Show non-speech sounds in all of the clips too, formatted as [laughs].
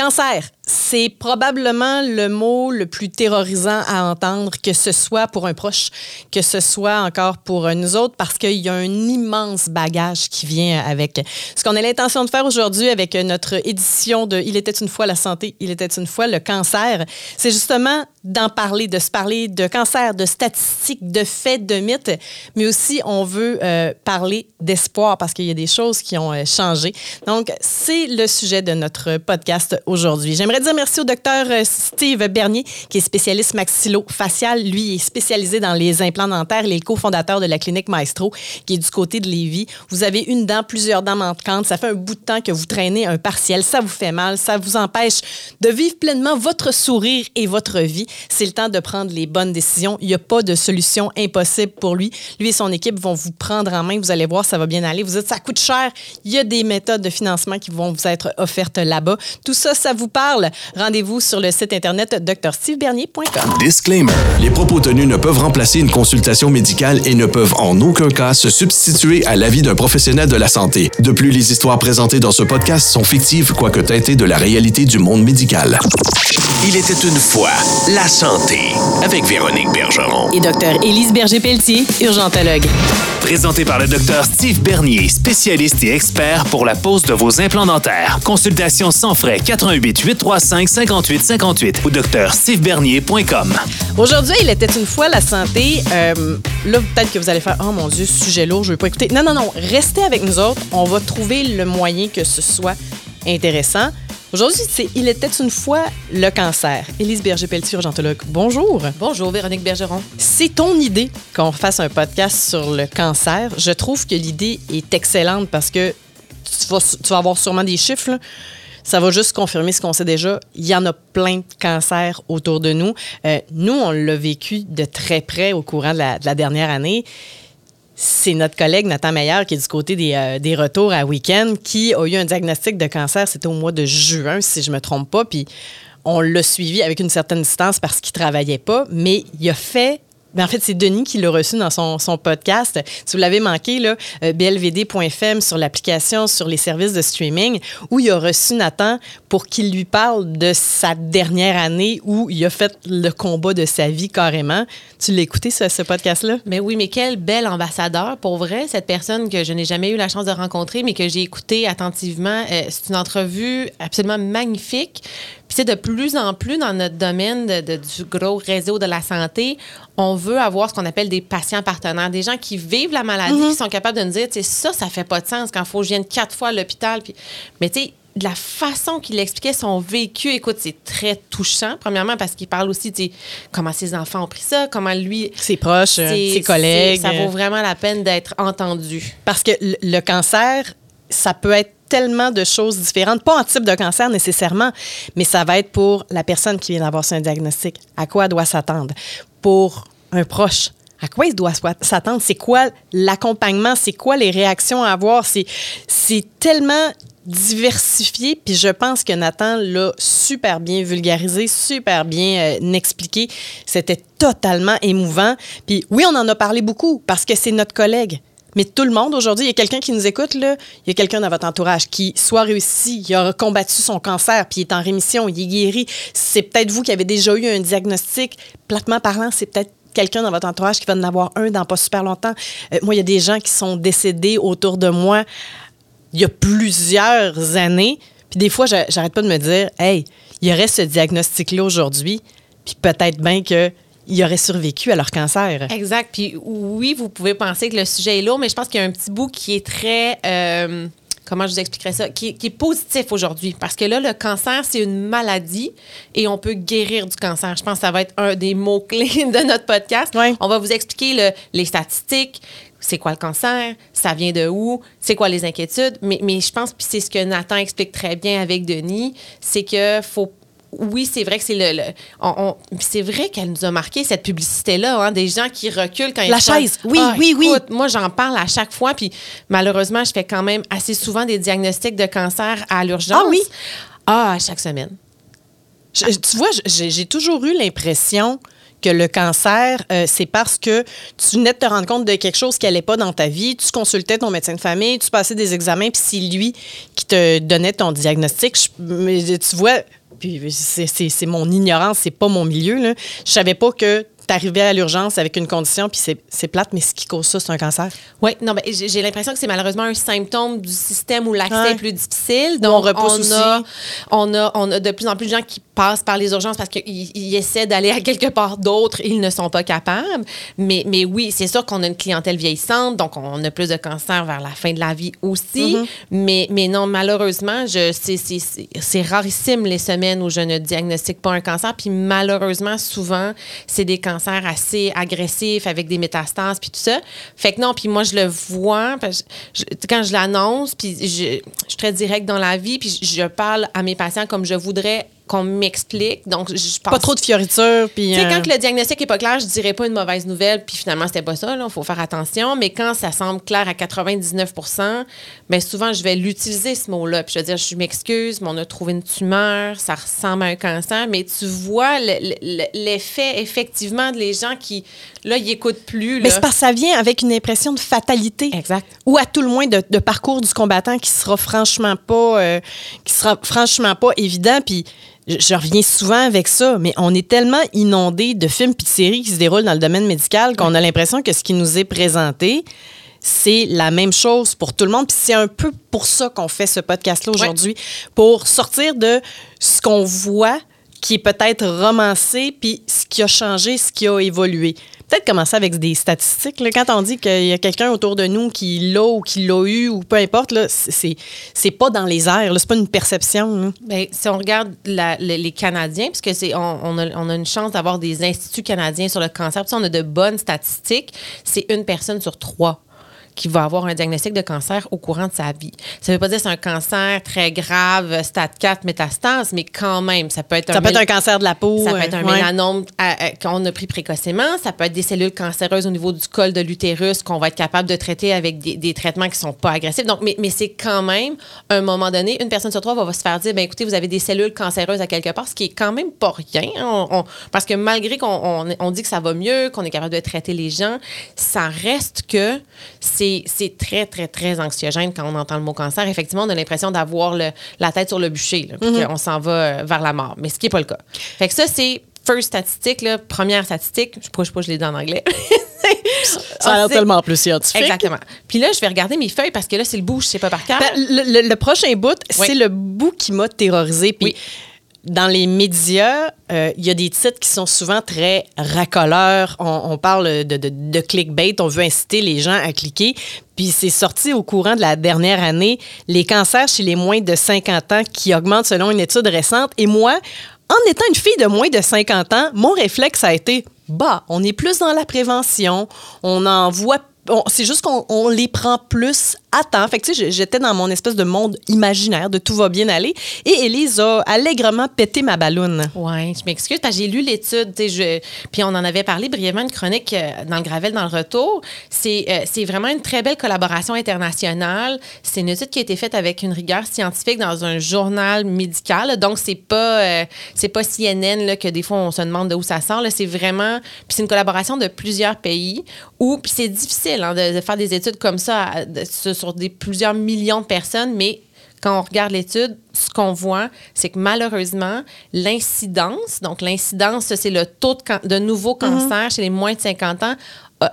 Cancer, c'est probablement le mot le plus terrorisant à entendre, que ce soit pour un proche, que ce soit encore pour nous autres, parce qu'il y a un immense bagage qui vient avec. Ce qu'on a l'intention de faire aujourd'hui avec notre édition de Il était une fois la santé, il était une fois le cancer, c'est justement d'en parler, de se parler de cancer, de statistiques, de faits, de mythes, mais aussi on veut euh, parler d'espoir parce qu'il y a des choses qui ont euh, changé. Donc, c'est le sujet de notre podcast aujourd'hui. J'aimerais dire merci au docteur euh, Steve Bernier, qui est spécialiste maxillo-facial. Lui est spécialisé dans les implants dentaires. Il est cofondateur de la clinique Maestro, qui est du côté de Lévis. Vous avez une dent, plusieurs dents manquantes. Ça fait un bout de temps que vous traînez un partiel. Ça vous fait mal. Ça vous empêche de vivre pleinement votre sourire et votre vie. C'est le temps de prendre les bonnes décisions. Il n'y a pas de solution impossible pour lui. Lui et son équipe vont vous prendre en main. Vous allez voir, ça va bien aller. Vous dites, ça coûte cher. Il y a des méthodes de financement qui vont vous être offertes là-bas. Tout ça, ça vous parle. Rendez-vous sur le site internet drstevebernier.com. Disclaimer. Les propos tenus ne peuvent remplacer une consultation médicale et ne peuvent en aucun cas se substituer à l'avis d'un professionnel de la santé. De plus, les histoires présentées dans ce podcast sont fictives, quoique teintées de la réalité du monde médical. Il était une fois la santé avec Véronique Bergeron. Et docteur Élise Berger-Pelletier, urgentologue. Présenté par le docteur Steve Bernier, spécialiste et expert pour la pose de vos implants dentaires. Consultation sans frais 88 835 58 58 ou docteurstevebernier.com. Aujourd'hui, il était une fois la santé. Euh, là, peut-être que vous allez faire Oh mon Dieu, sujet lourd, je ne veux pas écouter. Non, non, non, restez avec nous autres. On va trouver le moyen que ce soit intéressant. Aujourd'hui, c'est Il était une fois le cancer. Élise Berger-Pelletier, urgentologue. Bonjour. Bonjour, Véronique Bergeron. C'est ton idée qu'on fasse un podcast sur le cancer. Je trouve que l'idée est excellente parce que tu vas, tu vas avoir sûrement des chiffres. Ça va juste confirmer ce qu'on sait déjà. Il y en a plein de cancers autour de nous. Euh, nous, on l'a vécu de très près au courant de la, de la dernière année c'est notre collègue Nathan Meyer, qui est du côté des, euh, des retours à week-end, qui a eu un diagnostic de cancer, c'était au mois de juin, si je ne me trompe pas. Puis on l'a suivi avec une certaine distance parce qu'il ne travaillait pas, mais il a fait ben, en fait, c'est Denis qui l'a reçu dans son, son, podcast. Si vous l'avez manqué, là, euh, blvd.fm sur l'application, sur les services de streaming, où il a reçu Nathan pour qu'il lui parle de sa dernière année où il a fait le combat de sa vie carrément. Tu l'as écouté, ce, podcast-là? Mais oui, mais quel bel ambassadeur, pour vrai, cette personne que je n'ai jamais eu la chance de rencontrer, mais que j'ai écouté attentivement. Euh, c'est une entrevue absolument magnifique. Puis c'est de plus en plus dans notre domaine de, du gros réseau de la santé, on veut avoir ce qu'on appelle des patients partenaires, des gens qui vivent la maladie, Mhm. qui sont capables de nous dire, tu sais, ça, ça fait pas de sens quand il faut que je vienne quatre fois à l'hôpital. Puis, mais tu sais, de la façon qu'il expliquait son vécu, écoute, c'est très touchant. Premièrement, parce qu'il parle aussi, tu sais, comment ses enfants ont pris ça, comment lui. Ses proches, ses collègues. Ça vaut vraiment la peine d'être entendu. Parce que le cancer, ça peut être tellement de choses différentes, pas en type de cancer nécessairement, mais ça va être pour la personne qui vient d'avoir un diagnostic. À quoi doit s'attendre? Pour un proche, à quoi il doit s'attendre? C'est quoi l'accompagnement? C'est quoi les réactions à avoir? C'est tellement diversifié, puis je pense que Nathan l'a super bien vulgarisé, super bien euh, expliqué. C'était totalement émouvant. Puis oui, on en a parlé beaucoup parce que c'est notre collègue. Mais tout le monde aujourd'hui, il y a quelqu'un qui nous écoute, là, il y a quelqu'un dans votre entourage qui soit réussi, il a combattu son cancer, puis est en rémission, il est guéri. C'est peut-être vous qui avez déjà eu un diagnostic. Platement parlant, c'est peut-être quelqu'un dans votre entourage qui va en avoir un dans pas super longtemps. Euh, moi, il y a des gens qui sont décédés autour de moi il y a plusieurs années. Puis des fois, j'a- j'arrête pas de me dire, hey, il y aurait ce diagnostic-là aujourd'hui, puis peut-être bien qu'ils auraient survécu à leur cancer. Exact. Puis oui, vous pouvez penser que le sujet est lourd, mais je pense qu'il y a un petit bout qui est très. euh, comment je vous expliquerais ça? Qui, qui est positif aujourd'hui. Parce que là, le cancer, c'est une maladie et on peut guérir du cancer. Je pense que ça va être un des mots-clés [laughs] de notre podcast. On va vous expliquer le- les statistiques. C'est quoi le cancer? Ça vient de où? C'est quoi les inquiétudes? Mais, mais je pense, puis c'est ce que Nathan explique très bien avec Denis, c'est que faut oui, c'est vrai que c'est le. le- on- on- puis c'est vrai qu'elle nous a marqué cette publicité-là, hein, des gens qui reculent quand ils La chaise, oui, Ah, oui, oui. Moi, j'en parle à chaque fois, puis malheureusement, je fais quand même assez souvent des diagnostics de cancer à l'urgence. Ah oui? Ah, à chaque semaine. Je- tu vois, j'ai toujours eu l'impression que le cancer, euh, c'est parce que tu venais de te rendre compte de quelque chose qui n'allait pas dans ta vie, tu consultais ton médecin de famille, tu passais des examens, puis c'est lui qui te donnait ton diagnostic. Je- tu vois, puis c'est- mon ignorance, c'est pas mon milieu. Là. Je savais pas que tu arrivais à l'urgence avec une condition, puis c'est- plate, mais ce qui cause ça, c'est un cancer. Oui, non, mais j'ai j'ai l'impression que c'est malheureusement un symptôme du système où l'accès Ouais. est plus difficile. Où on Donc, repousse on aussi. a, on, a, on a de plus en plus de gens qui passent par les urgences parce qu'ils ils essaient d'aller à quelque part d'autre, ils ne sont pas capables. Mais, mais oui, c'est sûr qu'on a une clientèle vieillissante, donc on a plus de cancers vers la fin de la vie aussi. Mm-hmm. mais, mais non, malheureusement, c'est rarissime les semaines où je ne diagnostique pas un cancer. Puis malheureusement, souvent, c'est des cancers assez agressifs avec des métastases puis tout ça. Fait que non, puis moi, je le vois parce que quand je l'annonce, puis je, je suis très directe dans la vie, puis je parle à mes patients comme je voudrais qu'on m'explique. Donc, je pense Pas trop de fioritures, puis... tu sais, euh, quand le diagnostic est pas clair, je dirais pas une mauvaise nouvelle, puis finalement, c'était pas ça, il faut faire attention. Mais quand ça semble clair à 99 bien souvent, je vais l'utiliser, ce mot-là. Puis je vais dire, je m'excuse, mais on a trouvé une tumeur, ça ressemble à un cancer. Mais tu vois le- le- l'effet, effectivement, de les gens qui, là, ils écoutent plus. Mais là. c'est parce que ça vient avec une impression de fatalité. Exact. Ou à tout le moins de, de parcours du combattant qui sera franchement pas, euh, qui sera franchement pas évident. Puis je, je reviens souvent avec ça, mais on est tellement inondé de films puis de séries qui se déroulent dans le domaine médical qu'on a l'impression que ce qui nous est présenté, c'est la même chose pour tout le monde. Puis c'est un peu pour ça qu'on fait ce podcast-là aujourd'hui, pour sortir de ce qu'on voit qui est peut-être romancé, puis ce qui a changé, ce qui a évolué. Peut-être commencer avec des statistiques. Quand on dit qu'il y a quelqu'un autour de nous qui l'a ou qui l'a eu, ou peu importe, c'est- pas dans les airs, c'est pas une perception. là. Ben, si on regarde les Canadiens, puisque a, a une chance d'avoir des instituts canadiens sur le cancer, puis on a de bonnes statistiques, c'est une personne sur trois qui va avoir un diagnostic de cancer au courant de sa vie. Ça ne veut pas dire que c'est un cancer très grave, stade 4, métastase, mais quand même, ça peut être Ça un peut être un cancer de la peau. ça peut euh, être un ouais. mélanome qu'on a pris précocement. Ça peut être des cellules cancéreuses au niveau du col de l'utérus qu'on va être capable de traiter avec des, des traitements qui sont pas agressifs. Donc, mais, mais c'est quand même, à un moment donné, une personne sur trois va, va se faire dire, ben écoutez, vous avez des cellules cancéreuses à quelque part, ce qui est quand même pas rien. On- on- parce que malgré qu'on on, on dit que ça va mieux, qu'on est capable de traiter les gens, ça reste que c'est très, très, très anxiogène quand on entend le mot cancer. Effectivement, on a l'impression d'avoir la tête sur le bûcher, là, puis qu'on s'en va euh, vers la mort. Mais ce qui n'est pas le cas. Fait que ça, c'est first statistique, là, première statistique. Je ne sais pas, je je l'ai dit en anglais. [laughs] Ça a l'air tellement plus scientifique. Exactement. Puis là, je vais regarder mes feuilles parce que là, c'est le bout, je sais pas par cœur. Ben, le, le- le prochain bout, Oui. c'est le bout qui m'a terrorisé. Puis Oui. Dans les médias, euh, il y a des titres qui sont souvent très racoleurs. On, parle de, de- de clickbait. On veut inciter les gens à cliquer. Puis c'est sorti au courant de la dernière année, les cancers chez les moins de 50 ans qui augmentent selon une étude récente. Et moi, en étant une fille de moins de 50 ans, mon réflexe a été, bah, on est plus dans la prévention, on en voit c'est juste qu'on on les prend plus à temps. Fait que, tu sais, j'étais dans mon espèce de monde imaginaire de tout va bien aller. Et Élise a allègrement pété ma balloune. Oui, je m'excuse j'ai lu l'étude, je- puis on en avait parlé brièvement, une chronique euh, dans le Gravel dans le retour. C'est euh, vraiment une très belle collaboration internationale. C'est une étude qui a été faite avec une rigueur scientifique dans un journal médical. Donc, c'est pas, euh, c'est pas CNN là, que des fois on se demande de où ça sort. C'est vraiment. Puis c'est une collaboration de plusieurs pays où. Puis c'est difficile hein, de, de faire des études comme ça à- de- sur, des, plusieurs millions de personnes, mais quand on regarde l'étude, ce qu'on voit, c'est que malheureusement, l'incidence, donc l'incidence, c'est le taux de, nouveaux cancers chez les moins de 50 ans,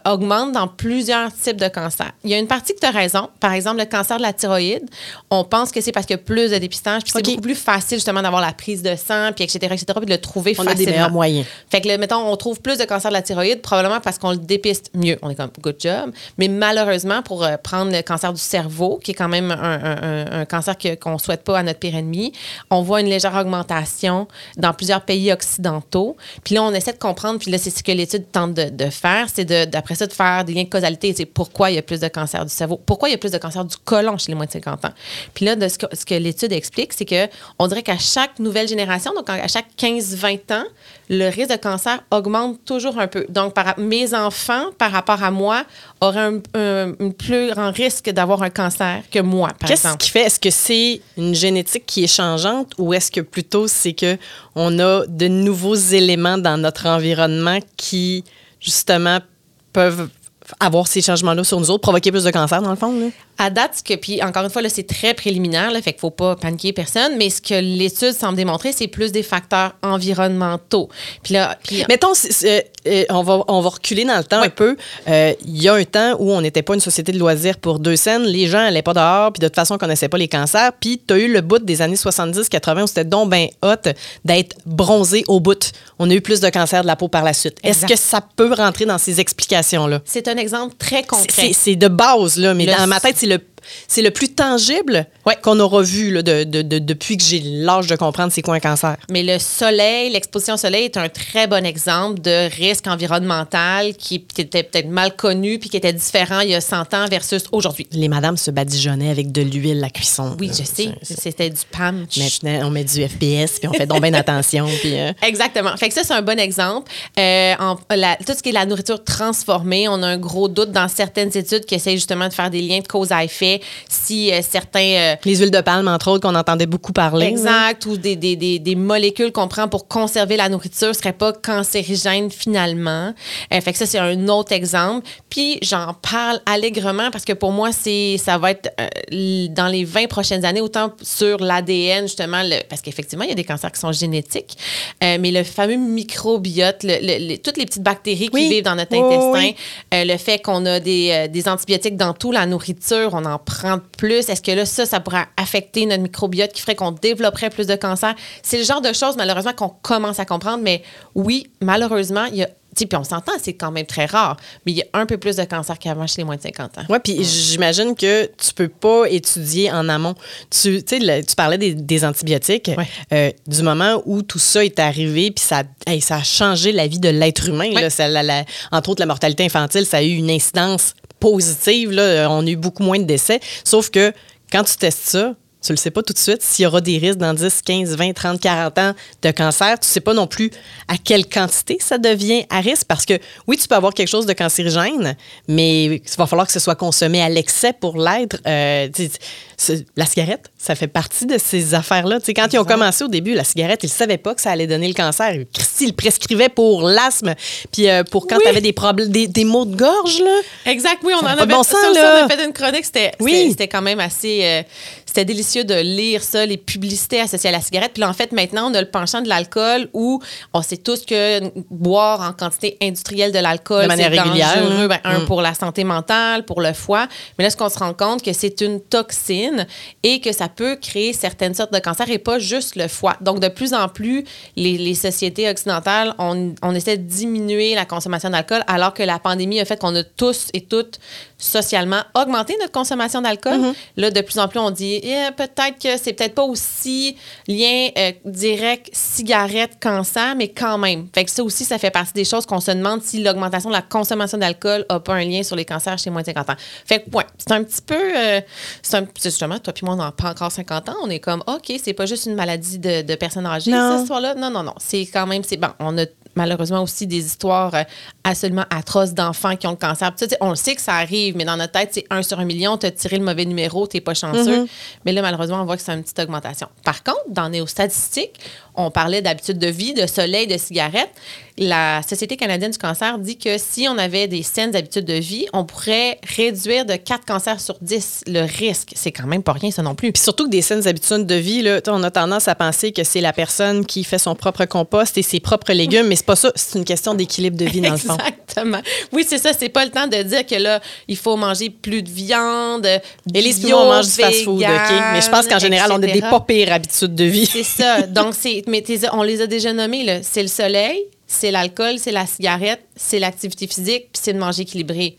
augmente dans plusieurs types de cancers. Il y a une partie que tu as raison. Par exemple, le cancer de la thyroïde, on pense que c'est parce qu'il y a plus de dépistage, puis c'est beaucoup plus facile justement d'avoir la prise de sang, puis etc., etc., puis de le trouver On a facilement. des meilleurs moyens. Fait que, mettons, on trouve plus de cancer de la thyroïde, probablement parce qu'on le dépiste mieux. On est comme, good job. Mais malheureusement, pour euh, prendre le cancer du cerveau, qui est quand même un, un- un- un cancer que- qu'on ne souhaite pas à notre pire ennemi, on voit une légère augmentation dans plusieurs pays occidentaux. Puis là, on essaie de comprendre, puis là, c'est ce que l'étude tente de, de faire, c'est de- d'après ça, de faire des liens de causalité. C'est pourquoi il y a plus de cancer du cerveau, pourquoi il y a plus de cancer du côlon chez les moins de 50 ans? Puis là, de ce que, ce que l'étude explique, c'est que on dirait qu'à chaque nouvelle génération, donc à chaque 15-20 ans, le risque de cancer augmente toujours un peu. Donc, par, mes enfants, par rapport à moi, auraient un, un- un plus grand risque d'avoir un cancer que moi, par Qu'est-ce exemple. qui fait? Est-ce que c'est une génétique? génétique qui est changeante ou est-ce que plutôt c'est que on a de nouveaux éléments dans notre environnement qui, justement, peuvent avoir ces changements-là sur nous autres, provoquer plus de cancer, dans le fond? Là? À date, ce que, puis encore une fois, là, c'est très préliminaire, là, fait qu'il faut pas paniquer personne, mais ce que l'étude semble démontrer, c'est plus des facteurs environnementaux. Puis là, puis, Mettons, c'est- c'est- on, va, on va reculer dans le temps Oui. un peu. Euh, Il y a un temps où on n'était pas une société de loisirs pour deux scènes. Les gens n'allaient pas dehors, puis de toute façon, on connaissait pas les cancers. Puis tu as eu le bout des années 70-80 où c'était donc ben hot d'être bronzé au bout. On a eu plus de cancer de la peau par la suite. Est-ce que ça peut rentrer dans ces explications-là? c'est un exemple très concret. C'est c'est de base, là, mais Le- dans ma tête, c'est le, c'est le plus tangible Ouais. qu'on aura vu là, de, de- de- depuis que j'ai l'âge de comprendre c'est quoi un cancer. Mais le soleil, l'exposition au soleil est un très bon exemple de risque environnemental qui, qui était peut-être mal connu puis qui était différent il y a 100 ans versus aujourd'hui. Les madames se badigeonnaient avec de l'huile à cuisson. Oui, là. je sais. C'était du PAM. Maintenant, on met du FPS, puis on fait donc bien [laughs] attention. Puis, euh, Exactement. Fait que ça, c'est un bon exemple. Euh, en- la- tout ce qui est la nourriture transformée, on a un gros doute dans certaines études qui essayent justement de faire des liens de cause à effet. Si euh, certains... euh, les huiles de palme, entre autres, qu'on entendait beaucoup parler. Exact, ou des, des, des, des molécules qu'on prend pour conserver la nourriture ne seraient pas cancérigènes finalement. Euh, fait que ça, c'est un autre exemple. Puis j'en parle allègrement parce que pour moi, c'est ça va être dans les 20 prochaines années, autant sur l'ADN, justement, le- parce qu'effectivement, il y a des cancers qui sont génétiques, euh, mais le fameux microbiote, le- le- le- toutes les petites bactéries Oui. qui vivent dans notre intestin, oui. euh, le fait qu'on a des, euh, des antibiotiques dans tout, la nourriture, on en prend plus? Est-ce que là, ça, ça pourrait affecter notre microbiote qui ferait qu'on développerait plus de cancer? C'est le genre de choses, malheureusement, qu'on commence à comprendre. Mais oui, malheureusement, il y a. Puis on s'entend, c'est quand même très rare, mais il y a un peu plus de cancer qu'avant chez les moins de 50 ans. Oui, puis j'imagine que tu peux pas étudier en amont. Tu, tu sais, le- tu parlais des, des antibiotiques. Ouais. Euh, du moment où tout ça est arrivé, puis ça, hey, ça a changé la vie de l'être humain. Ouais. là. Ça, la- la- entre autres, la mortalité infantile, ça a eu une incidence positive. On a eu beaucoup moins de décès. Sauf que quand tu testes ça, tu le sais pas tout de suite s'il y aura des risques dans 10, 15, 20, 30, 40 ans de cancer. Tu sais pas non plus à quelle quantité ça devient à risque parce que oui, tu peux avoir quelque chose de cancérigène, mais il va falloir que ce soit consommé à l'excès pour l'être. Euh, la cigarette, ça fait partie de ces affaires-là. Quand ils ont commencé au début, la cigarette, ils ne savaient pas que ça allait donner le cancer. Christy, le prescrivaient pour l'asthme, puis euh, pour quand Oui. tu avais des des, des maux de gorge. Là. Exact, oui, on Ça en avait bon sens, aussi, là. on a fait une chronique, c'était Oui. quand même assez euh, c'était délicieux de lire ça, les publicités associées à la cigarette. Puis là, en fait, maintenant, on a le penchant de l'alcool où on sait tous que boire en quantité industrielle de l'alcool, De manière c'est régulière, dangereux. hein. Ben, un, Mm. pour la santé mentale, pour le foie. Mais là, ce qu'on se rend compte, que c'est une toxine et que ça peut créer certaines sortes de cancers et pas juste le foie. Donc, de plus en plus, les, les sociétés occidentales, on, on essaie de diminuer la consommation d'alcool alors que la pandémie a fait qu'on a tous et toutes socialement augmenté notre consommation d'alcool. Mm-hmm. Là, de plus en plus, on dit Eh, peut-être que c'est peut-être pas aussi lien euh, direct cigarette-cancer, mais quand même. Fait que ça aussi, ça fait partie des choses qu'on se demande si l'augmentation de la consommation d'alcool n'a pas un lien sur les cancers chez moins de 50 ans. Fait que, ouais, c'est un petit peu. euh, c'est justement, toi puis moi, on n'a pas encore 50 ans. On est comme, OK, c'est pas juste une maladie de, de personnes âgées, cette histoire-là. Non, non, non. C'est quand même. c'est Bon, on a malheureusement aussi des histoires euh, absolument atroces d'enfants qui ont le cancer. Tu sais, on le sait que ça arrive, mais dans notre tête, c'est un sur un million, tu as tiré le mauvais numéro, tu pas chanceux. Mais là, malheureusement, on voit que c'est une petite augmentation. Par contre, dans nos statistiques, on parlait d'habitude de vie, de soleil, de cigarette. La Société canadienne du cancer dit que si on avait des saines habitudes de vie, on pourrait réduire de 4 cancers sur 10 le risque. C'est quand même pas rien, ça non plus. Puis surtout que des saines habitudes de vie, là, on a tendance à penser que c'est la personne qui fait son propre compost et ses propres légumes, mais c'est pas ça. C'est une question d'équilibre de vie, dans le fond. Exactement. Oui, c'est ça. C'est pas le temps de dire que là, il faut manger plus de viande. Élise, puis bio, on mange du fast-food, OK? Mais je pense qu'en général, on a des pas pires habitudes de vie. C'est ça. Donc, c'est, mais on les a déjà nommés. là. C'est le soleil, c'est l'alcool, c'est la cigarette, c'est l'activité physique, puis c'est de manger équilibré.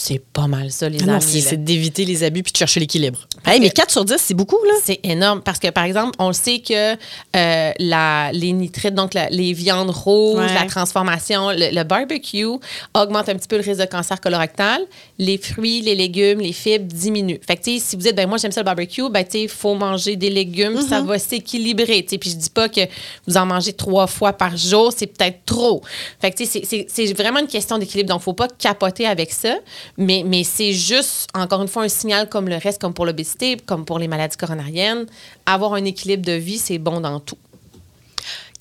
C'est pas mal ça, les Ah non, amis. c'est d'éviter les abus puis de chercher l'équilibre. Hey, mais 4 sur 10, c'est beaucoup, là. C'est énorme parce que, par exemple, on sait que euh, la, les nitrites, donc la- les viandes rouges, Ouais. la transformation, le, le barbecue augmente un petit peu le risque de cancer colorectal. Les fruits, les légumes, les fibres diminuent. Fait que, si vous dites, ben moi, j'aime ça le barbecue, ben, tu sais, il faut manger des légumes, Mm-hmm. ça va s'équilibrer. Puis je dis pas que vous en mangez trois fois par jour, c'est peut-être trop. Fait que, c'est vraiment une question d'équilibre. Donc, faut pas capoter avec ça. Mais, c'est juste, encore une fois, un signal comme le reste, comme pour l'obésité, comme pour les maladies coronariennes. Avoir un équilibre de vie, c'est bon dans tout.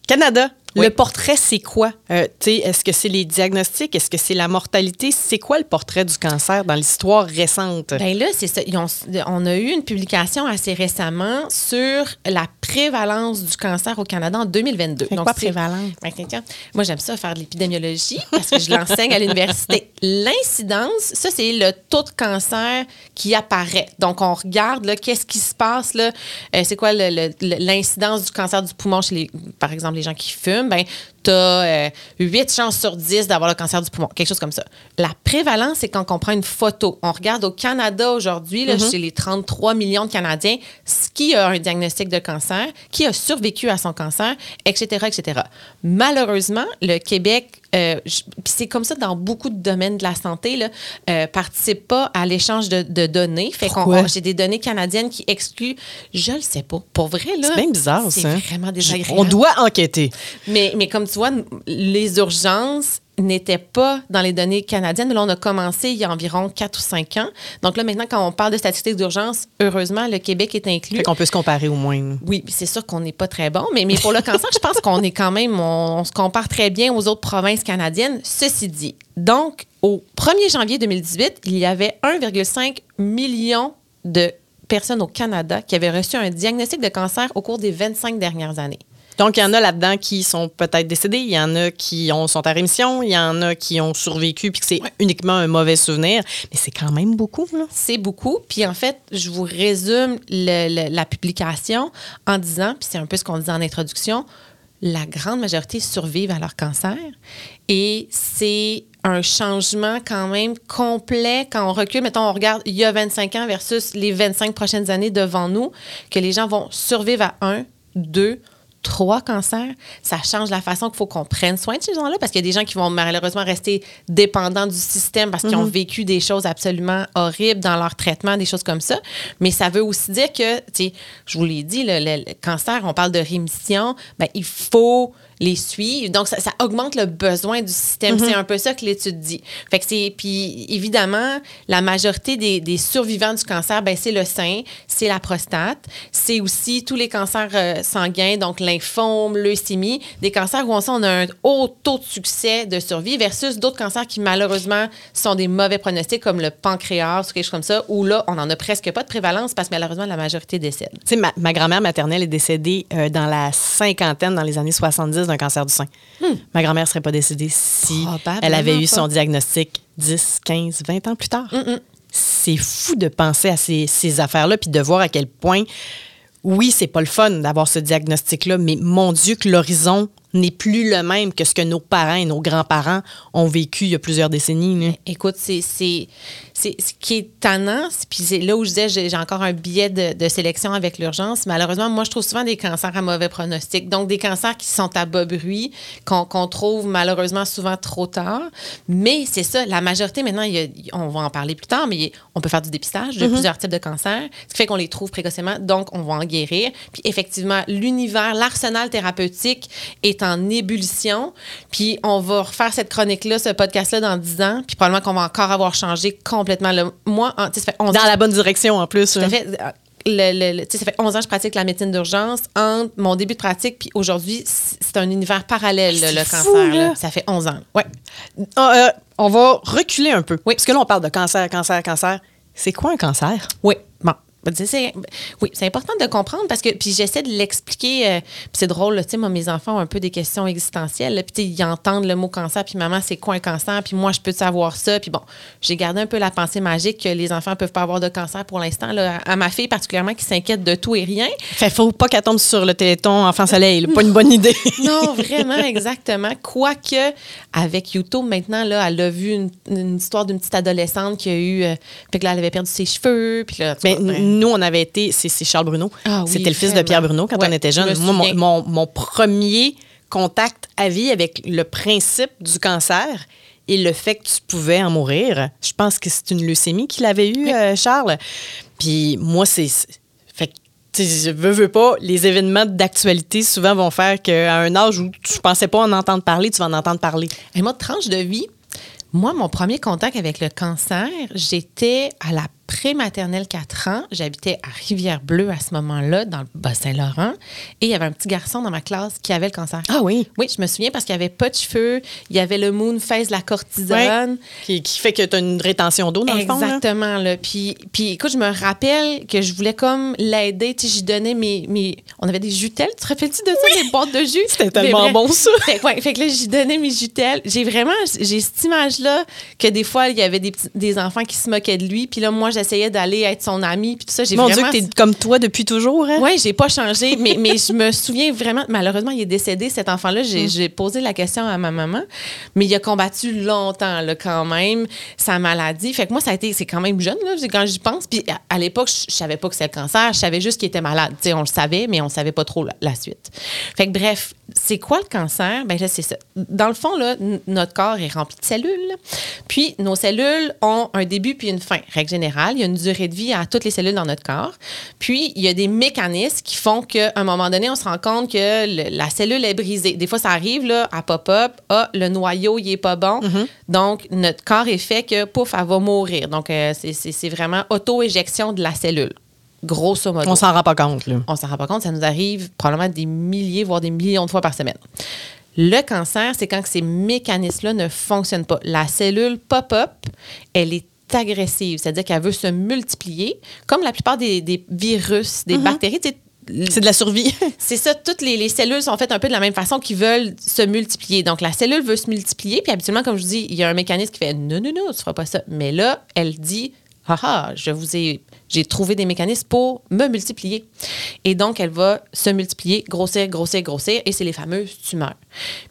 Canada, Oui. le portrait, c'est quoi? Euh, Est-ce que c'est les diagnostics? Est-ce que c'est la mortalité? C'est quoi le portrait du cancer dans l'histoire récente? Ben là, c'est ça. Ont- on a eu une publication assez récemment sur la prévalence du cancer au Canada en 2022. C'est quoi prévalence? Ben. Moi, j'aime ça faire de l'épidémiologie parce que je l'enseigne à l'université. [laughs] L'incidence, ça, c'est le taux de cancer qui apparaît. Donc, on regarde, qu'est-ce qui se passe, là? Euh, c'est quoi l'incidence du cancer du poumon chez, les, par exemple, les gens qui fument? Ben, tu as 8 chances sur 10 d'avoir le cancer du poumon, quelque chose comme ça. La prévalence, c'est quand on prend une photo. On regarde au Canada aujourd'hui, là, chez les 33 millions de Canadiens, qui a un diagnostic de cancer, qui a survécu à son cancer, etc., etc. Malheureusement, le Québec, euh, c'est comme ça dans beaucoup de domaines de la santé, là, euh, participe pas à l'échange de, de données. Fait qu'on j'ai des données canadiennes qui excluent, je le sais pas. Pour vrai, là. C'est bien bizarre, C'est ça. vraiment Je- désagréable. On doit enquêter. Mais, mais comme tu vois, les urgences n'étaient pas dans les données canadiennes. Mais là, on a commencé il y a environ 4 ou 5 ans. Donc là, maintenant, quand on parle de statistiques d'urgence, heureusement, le Québec est inclus. Fait qu'on peut se comparer au moins. Oui, c'est sûr qu'on n'est pas très bon, mais, mais pour le cancer, je pense qu'on est quand même, on, on se compare très bien aux autres provinces canadiennes. Ceci dit, donc, au 1er janvier 2018, il y avait 1,5 million de personnes au Canada qui avaient reçu un diagnostic de cancer au cours des 25 dernières années. Donc, il y en a là-dedans qui sont peut-être décédés, il y en a qui ont, sont à rémission, il y en a qui ont survécu puis que c'est uniquement un mauvais souvenir. Mais c'est quand même beaucoup, là. C'est beaucoup. Puis en fait, je vous résume le- le- la publication en disant, puis c'est un peu ce qu'on disait en introduction, la grande majorité survivent à leur cancer. Et c'est un changement quand même complet quand on recule. Mettons, on regarde il y a 25 ans versus les 25 prochaines années devant nous, que les gens vont survivre à un, deux, trois cancers, ça change la façon qu'il faut qu'on prenne soin de ces gens-là parce qu'il y a des gens qui vont malheureusement rester dépendants du système parce qu'ils ont vécu des choses absolument horribles dans leur traitement, des choses comme ça. Mais ça veut aussi dire que, tu sais, je vous l'ai dit, le, le- le cancer, on parle de rémission, ben, il faut les suivre. Donc, ça, ça augmente le besoin du système. C'est un peu ça que l'étude dit. Fait que c'est, puis évidemment, la majorité des, des survivants du cancer, ben, c'est le sein, c'est la prostate, c'est aussi tous les cancers euh, sanguins, donc lymphome, leucémie, des cancers où on sait on a un haut taux de succès de survie versus d'autres cancers qui malheureusement sont des mauvais pronostics comme le pancréas ou quelque chose comme ça, où là, on n'en a presque pas de prévalence parce que malheureusement, la majorité décède. Tu sais, ma, ma grand-mère maternelle est décédée euh, dans la cinquantaine, dans les années 70, d'un cancer du sein. Ma grand-mère ne serait pas décédée si elle avait eu pas. son diagnostic 10, 15, 20 ans plus tard. C'est fou de penser à ces, ces affaires-là puis de voir à quel point, oui, c'est pas le fun d'avoir ce diagnostic-là, mais mon Dieu, que l'horizon n'est plus le même que ce que nos parents et nos grands-parents ont vécu il y a plusieurs décennies. là. Écoute, c'est c'est- ce qui est tannant, puis c'est là où je disais, j'ai encore un billet de, de sélection avec l'urgence. Malheureusement, moi, je trouve souvent des cancers à mauvais pronostic. Donc, des cancers qui sont à bas bruit, qu'on trouve malheureusement souvent trop tard. Mais c'est ça, la majorité, maintenant, il y a- on va en parler plus tard, mais on peut faire du dépistage de plusieurs types de cancers, ce qui fait qu'on les trouve précocement, donc on va en guérir. Puis effectivement, l'univers, l'arsenal thérapeutique est en ébullition. Puis on va refaire cette chronique-là, ce podcast-là dans 10 ans, puis probablement qu'on va encore avoir changé complètement. Le, moi, en- ça fait 11 Dans ans. la bonne direction en plus. Tout à fait. euh, Le, le- ça fait 11 ans que je pratique la médecine d'urgence. Entre mon début de pratique puis aujourd'hui, c'est un univers parallèle, là, C'est le fou, cancer. là. là. Ça fait 11 ans. Ouais. Ah, euh, on va reculer un peu. Oui. Parce que là, on parle de cancer, cancer, cancer. C'est quoi un cancer? Oui, bon. Ben, Oui, c'est important de comprendre parce que puis j'essaie de l'expliquer. euh, puis c'est drôle, là, tu sais, moi, mes enfants ont un peu des questions existentielles. là, Puis ils entendent le mot cancer, puis maman, c'est quoi un cancer? Puis moi, je peux savoir ça. Puis bon, j'ai gardé un peu la pensée magique que les enfants peuvent pas avoir de cancer pour l'instant. À, à ma fille particulièrement qui s'inquiète de tout et rien. Fait faut pas qu'elle tombe sur le téléthon enfant soleil. Pas une bonne idée. [laughs] Non, vraiment, exactement. Quoique, avec YouTube, maintenant, là, elle a vu une, une histoire d'une petite adolescente qui a eu. euh, puis que là, elle avait perdu ses cheveux. Puis là, tu Mais vois, nous, on avait été, c'est Charles Bruno. Ah oui, C'était le fils de. Pierre Bruno quand Ouais, on était je jeune. Moi, mon, mon- mon premier contact à vie avec le principe du cancer et le fait que tu pouvais en mourir, je pense que c'est une leucémie qu'il avait eu, euh, Charles. Puis moi, c'est. Fait que, je veux, veux pas, les événements d'actualité souvent vont faire qu'à un âge où tu pensais pas en entendre parler, tu vas en entendre parler. Et moi, tranche de vie, Moi, mon premier contact avec le cancer, j'étais à la pré-maternelle 4 ans. J'habitais à Rivière-Bleue à ce moment-là, dans le Bas-Saint-Laurent. Et il y avait un petit garçon dans ma classe qui avait le cancer. Ah oui? Oui, je me souviens parce qu'il n'y avait pas de cheveux. Il y avait le moon face, la cortisone. Qui, qui fait que tu as une rétention d'eau dans le fond. Exactement. Là. Puis, puis, écoute, je me rappelle que je voulais comme l'aider. Tu sais, j'y donnais mes, mes... On avait des jutelles. Tu te rappelles-tu de ça, des boîtes de jus? C'était tellement bon, ça. Fait, ouais, fait que là, j'y donnais mes jutelles. J'ai vraiment... J'ai cette image-là que des fois, il y avait des, petits- des enfants qui se moquaient de lui. Puis là, moi, j'essayais d'aller être son ami. Puis tout ça, j'ai Mon vraiment... Dieu, que t'es comme toi depuis toujours. Hein? Oui, j'ai pas changé, mais, mais je me souviens vraiment, malheureusement, il est décédé, cet enfant-là. J'ai Mm. j'ai posé la question à ma maman, mais il a combattu longtemps, là, quand même, sa maladie. Fait que moi, ça a été, c'est quand même jeune, là, quand j'y pense. Puis à, à l'époque, je, savais pas que c'était le cancer, je savais juste qu'il était malade. Tu sais, on le savait, mais on savait pas trop la, la suite. Fait que bref, c'est quoi le cancer? Ben là, c'est ça. Dans le fond, là, notre corps est rempli de cellules. Puis nos cellules ont un début puis une fin. Règle générale, il y a une durée de vie à toutes les cellules dans notre corps. Puis il y a des mécanismes qui font qu'à un moment donné, on se rend compte que le- la cellule est brisée. Des fois, ça arrive là, à pop-up. Ah, le noyau, il est pas bon. Donc, notre corps est fait que, pouf, elle va mourir. Donc, euh, c'est- vraiment auto-éjection de la cellule. Grosso modo On s'en rend pas compte. Là. on s'en rend pas compte, ça nous arrive probablement des milliers, voire des millions de fois par semaine. Le cancer, c'est quand ces mécanismes-là ne fonctionnent pas. La cellule pop-up, elle est agressive, c'est-à-dire qu'elle veut se multiplier, comme la plupart des, des virus, des bactéries. tu sais, C'est de la survie. [laughs] c'est ça, toutes les, les cellules sont faites un peu de la même façon, qui veulent se multiplier. Donc, la cellule veut se multiplier, puis habituellement, comme je vous dis, il y a un mécanisme qui fait non, non, non, tu ne feras pas ça. Mais là, elle dit ah ah, je vous ai, j'ai trouvé des mécanismes pour me multiplier. Et donc, elle va se multiplier, grossir, grossir, grossir, et c'est les fameuses tumeurs.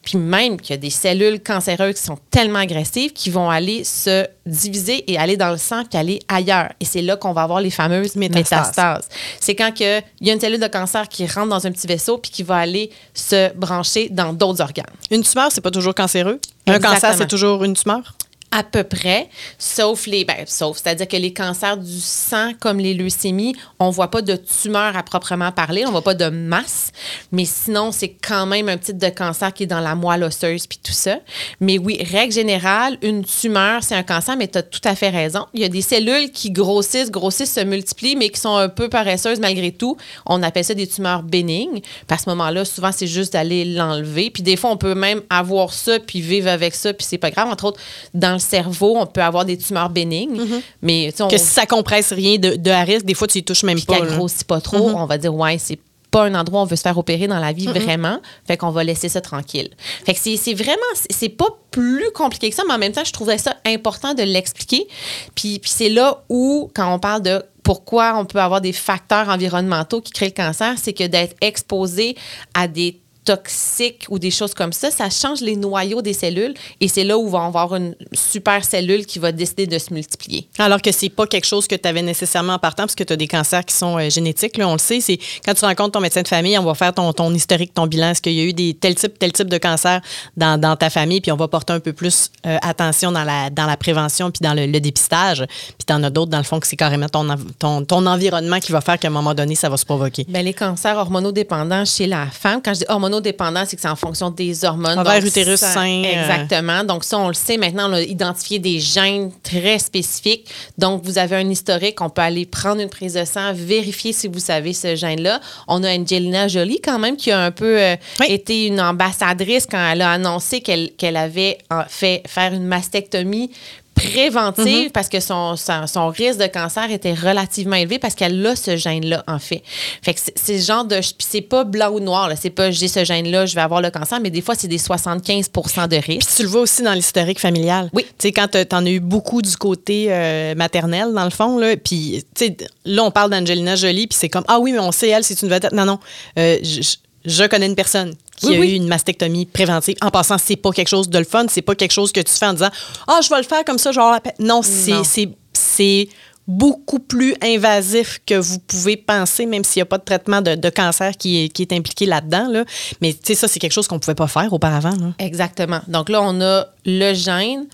Puis même qu'il y a des cellules cancéreuses qui sont tellement agressives qui vont aller se diviser et aller dans le sang puis aller ailleurs. Et c'est là qu'on va avoir les fameuses Métastases. métastases. C'est quand que il y a une cellule de cancer qui rentre dans un petit vaisseau puis qui va aller se brancher dans d'autres organes. Une tumeur, c'est pas toujours cancéreux? Un Exactement. cancer, c'est toujours une tumeur? À peu près, sauf les. Ben, sauf, c'est-à-dire que les cancers du sang, comme les leucémies, on voit pas de tumeur à proprement parler, on voit pas de masse, mais sinon, c'est quand même un type de cancer qui est dans la moelle osseuse puis tout ça. Mais oui, règle générale, une tumeur, c'est un cancer, mais tu as tout à fait raison. Il y a des cellules qui grossissent, grossissent, se multiplient, mais qui sont un peu paresseuses malgré tout. On appelle ça des tumeurs bénignes. À ce moment-là, souvent, c'est juste d'aller l'enlever. Puis des fois, on peut même avoir ça puis vivre avec ça, puis c'est pas grave. Entre autres, dans le cerveau, on peut avoir des tumeurs bénignes, mais sais, on- Que si ça compresse rien de, de à risque, des fois, tu y touches même puis pas. là. grossit pas trop, on va dire ouais, c'est pas un endroit où on veut se faire opérer dans la vie vraiment, fait qu'on va laisser ça tranquille. Fait que c'est vraiment c'est pas plus compliqué que ça, mais en même temps, je trouvais ça important de l'expliquer. Puis, puis c'est là où quand on parle de pourquoi on peut avoir des facteurs environnementaux qui créent le cancer, c'est que d'être exposé à des toxiques ou des choses comme ça, ça change les noyaux des cellules et c'est là où on va avoir une super cellule qui va décider de se multiplier. Alors que c'est pas quelque chose que tu avais nécessairement en partant, parce que tu as des cancers qui sont euh, génétiques, là, on le sait. C'est quand tu rencontres ton médecin de famille, on va faire ton, ton historique, ton bilan. Est-ce qu'il y a eu des tel type, tel type de cancer dans, dans ta famille? Puis on va porter un peu plus euh, attention dans la, dans la prévention puis dans le, le dépistage. Puis t'en as d'autres, dans le fond, que c'est carrément ton, env- ton, ton environnement qui va faire qu'à un moment donné, ça va se provoquer. Ben, les cancers hormonodépendants chez la femme, quand je dis hormonodépendant, c'est que c'est en fonction des hormones. Donc, utérus, ça- euh. Exactement. Donc, ça, on le sait maintenant, on a identifié des gènes très spécifiques. Donc, vous avez un historique, on peut aller prendre une prise de sang, vérifier si vous savez ce gène-là. On a Angelina Jolie, quand même, qui a un peu euh, Oui. été une ambassadrice quand elle a annoncé qu'elle qu'elle avait fait faire une mastectomie préventive parce que son, son, son risque de cancer était relativement élevé parce qu'elle a ce gène-là, en fait. Fait que c'est- ce genre de... Puis c'est pas blanc ou noir. C'est pas j'ai ce gène-là, je vais avoir le cancer, mais des fois, c'est des 75 de risque. Puis tu le vois aussi dans l'historique familial. Oui. Tu sais, quand tu en as eu beaucoup du côté euh, maternel, dans le fond, là, puis tu sais, là, on parle d'Angelina Jolie, puis c'est comme, ah oui, mais on sait, elle, c'est une vedette. Non, non. Euh, je, connais une personne qui Oui, a oui. eu une mastectomie préventive. En passant, c'est pas quelque chose de le fun, c'est pas quelque chose que tu fais en disant, ah, je vais le faire comme ça, genre. Non, c'est- Non. c'est c'est beaucoup plus invasif que vous pouvez penser, même s'il n'y a pas de traitement de, de cancer qui est, qui est impliqué là-dedans. Là. Mais tu sais, ça, c'est quelque chose qu'on pouvait pas faire auparavant. là. Exactement. Donc là, on a le gène.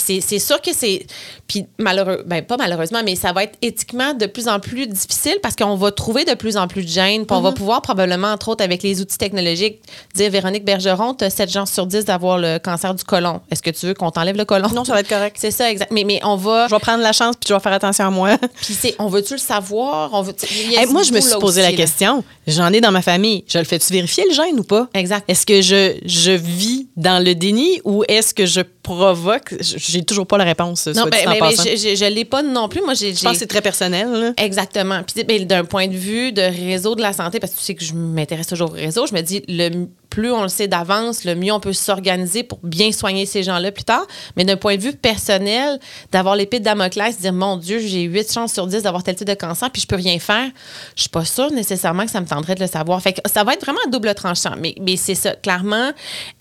C'est sûr que c'est. Puis malheureux, ben pas malheureusement, mais ça va être éthiquement de plus en plus difficile parce qu'on va trouver de plus en plus de gènes. Puis on va pouvoir probablement, entre autres, avec les outils technologiques, dire Véronique Bergeron, tu as 7 chances sur 10 d'avoir le cancer du côlon. Est-ce que tu veux qu'on t'enlève le côlon? Non, ça va être correct. C'est ça, exact. Mais, mais on va. Je vais prendre la chance puis je vais faire attention à moi. [laughs] Puis c'est, on veut-tu le savoir? On veut Hey, moi, je me suis posé aussi, la question. J'en ai dans ma famille. Je le fais-tu vérifier le gène ou pas? Exact. Est-ce que je, je vis dans le déni ou est-ce que je provoque? J'ai toujours pas la réponse. Non, soit dit ben, en ben, ben, je, je, je l'ai pas non plus. Moi, j'ai. Je pense que c'est très personnel. là. Exactement. Puis ben, d'un point de vue de réseau de la santé, parce que tu sais que je m'intéresse toujours au réseau, je me dis le plus on le sait d'avance, le mieux on peut s'organiser pour bien soigner ces gens-là plus tard. Mais d'un point de vue personnel, d'avoir l'épée de Damoclès, dire mon Dieu, j'ai 8 chances sur 10 d'avoir tel type de cancer, puis je peux rien faire, je suis pas sûre nécessairement que ça me tenterait de le savoir. Que ça va être vraiment un double tranchant. Mais, mais c'est ça. Clairement,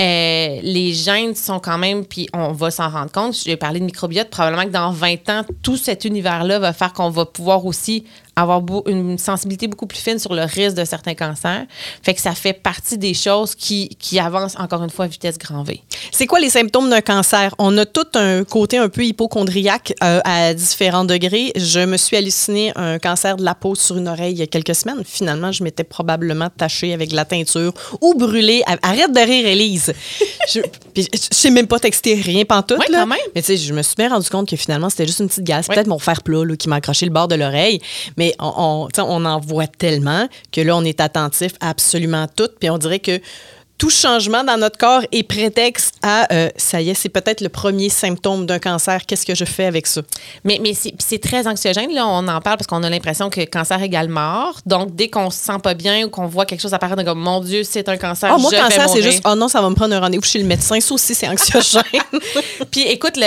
euh, les gènes sont quand même, puis on va s'en rendre compte. J'ai parlé de microbiote, probablement que dans 20 ans, tout cet univers-là va faire qu'on va pouvoir aussi avoir une sensibilité beaucoup plus fine sur le risque de certains cancers. Fait que ça fait partie des choses qui, qui avancent encore une fois à vitesse grand V. C'est quoi les symptômes d'un cancer? On a tout un côté un peu hypochondriaque euh, à différents degrés. Je me suis halluciné un cancer de la peau sur une oreille il y a quelques semaines. Finalement, je m'étais probablement tachée avec de la teinture ou brûlée. Arrête de rire, Élise. [laughs] je, puis je sais même pas texter rien pantoute. Là. quand même. Mais tu sais, je me suis bien rendu compte que finalement, c'était juste une petite gaz. Ouais. Peut-être mon fer plat là, qui m'a accroché le bord de l'oreille. Mais on, en voit tellement que là, on est attentif à absolument tout. Puis on dirait que tout changement dans notre corps est prétexte à euh, ça y est, c'est peut-être le premier symptôme d'un cancer. Qu'est-ce que je fais avec ça? Mais, mais c'est très anxiogène. Là, on en parle parce qu'on a l'impression que cancer égale mort. Donc, dès qu'on se sent pas bien ou qu'on voit quelque chose apparaître, on est comme mon Dieu, c'est un cancer. Ah, moi, je cancer, c'est juste, oh non, ça va me prendre un rendez-vous chez le médecin. Ça aussi, c'est anxiogène. [laughs] Puis écoute,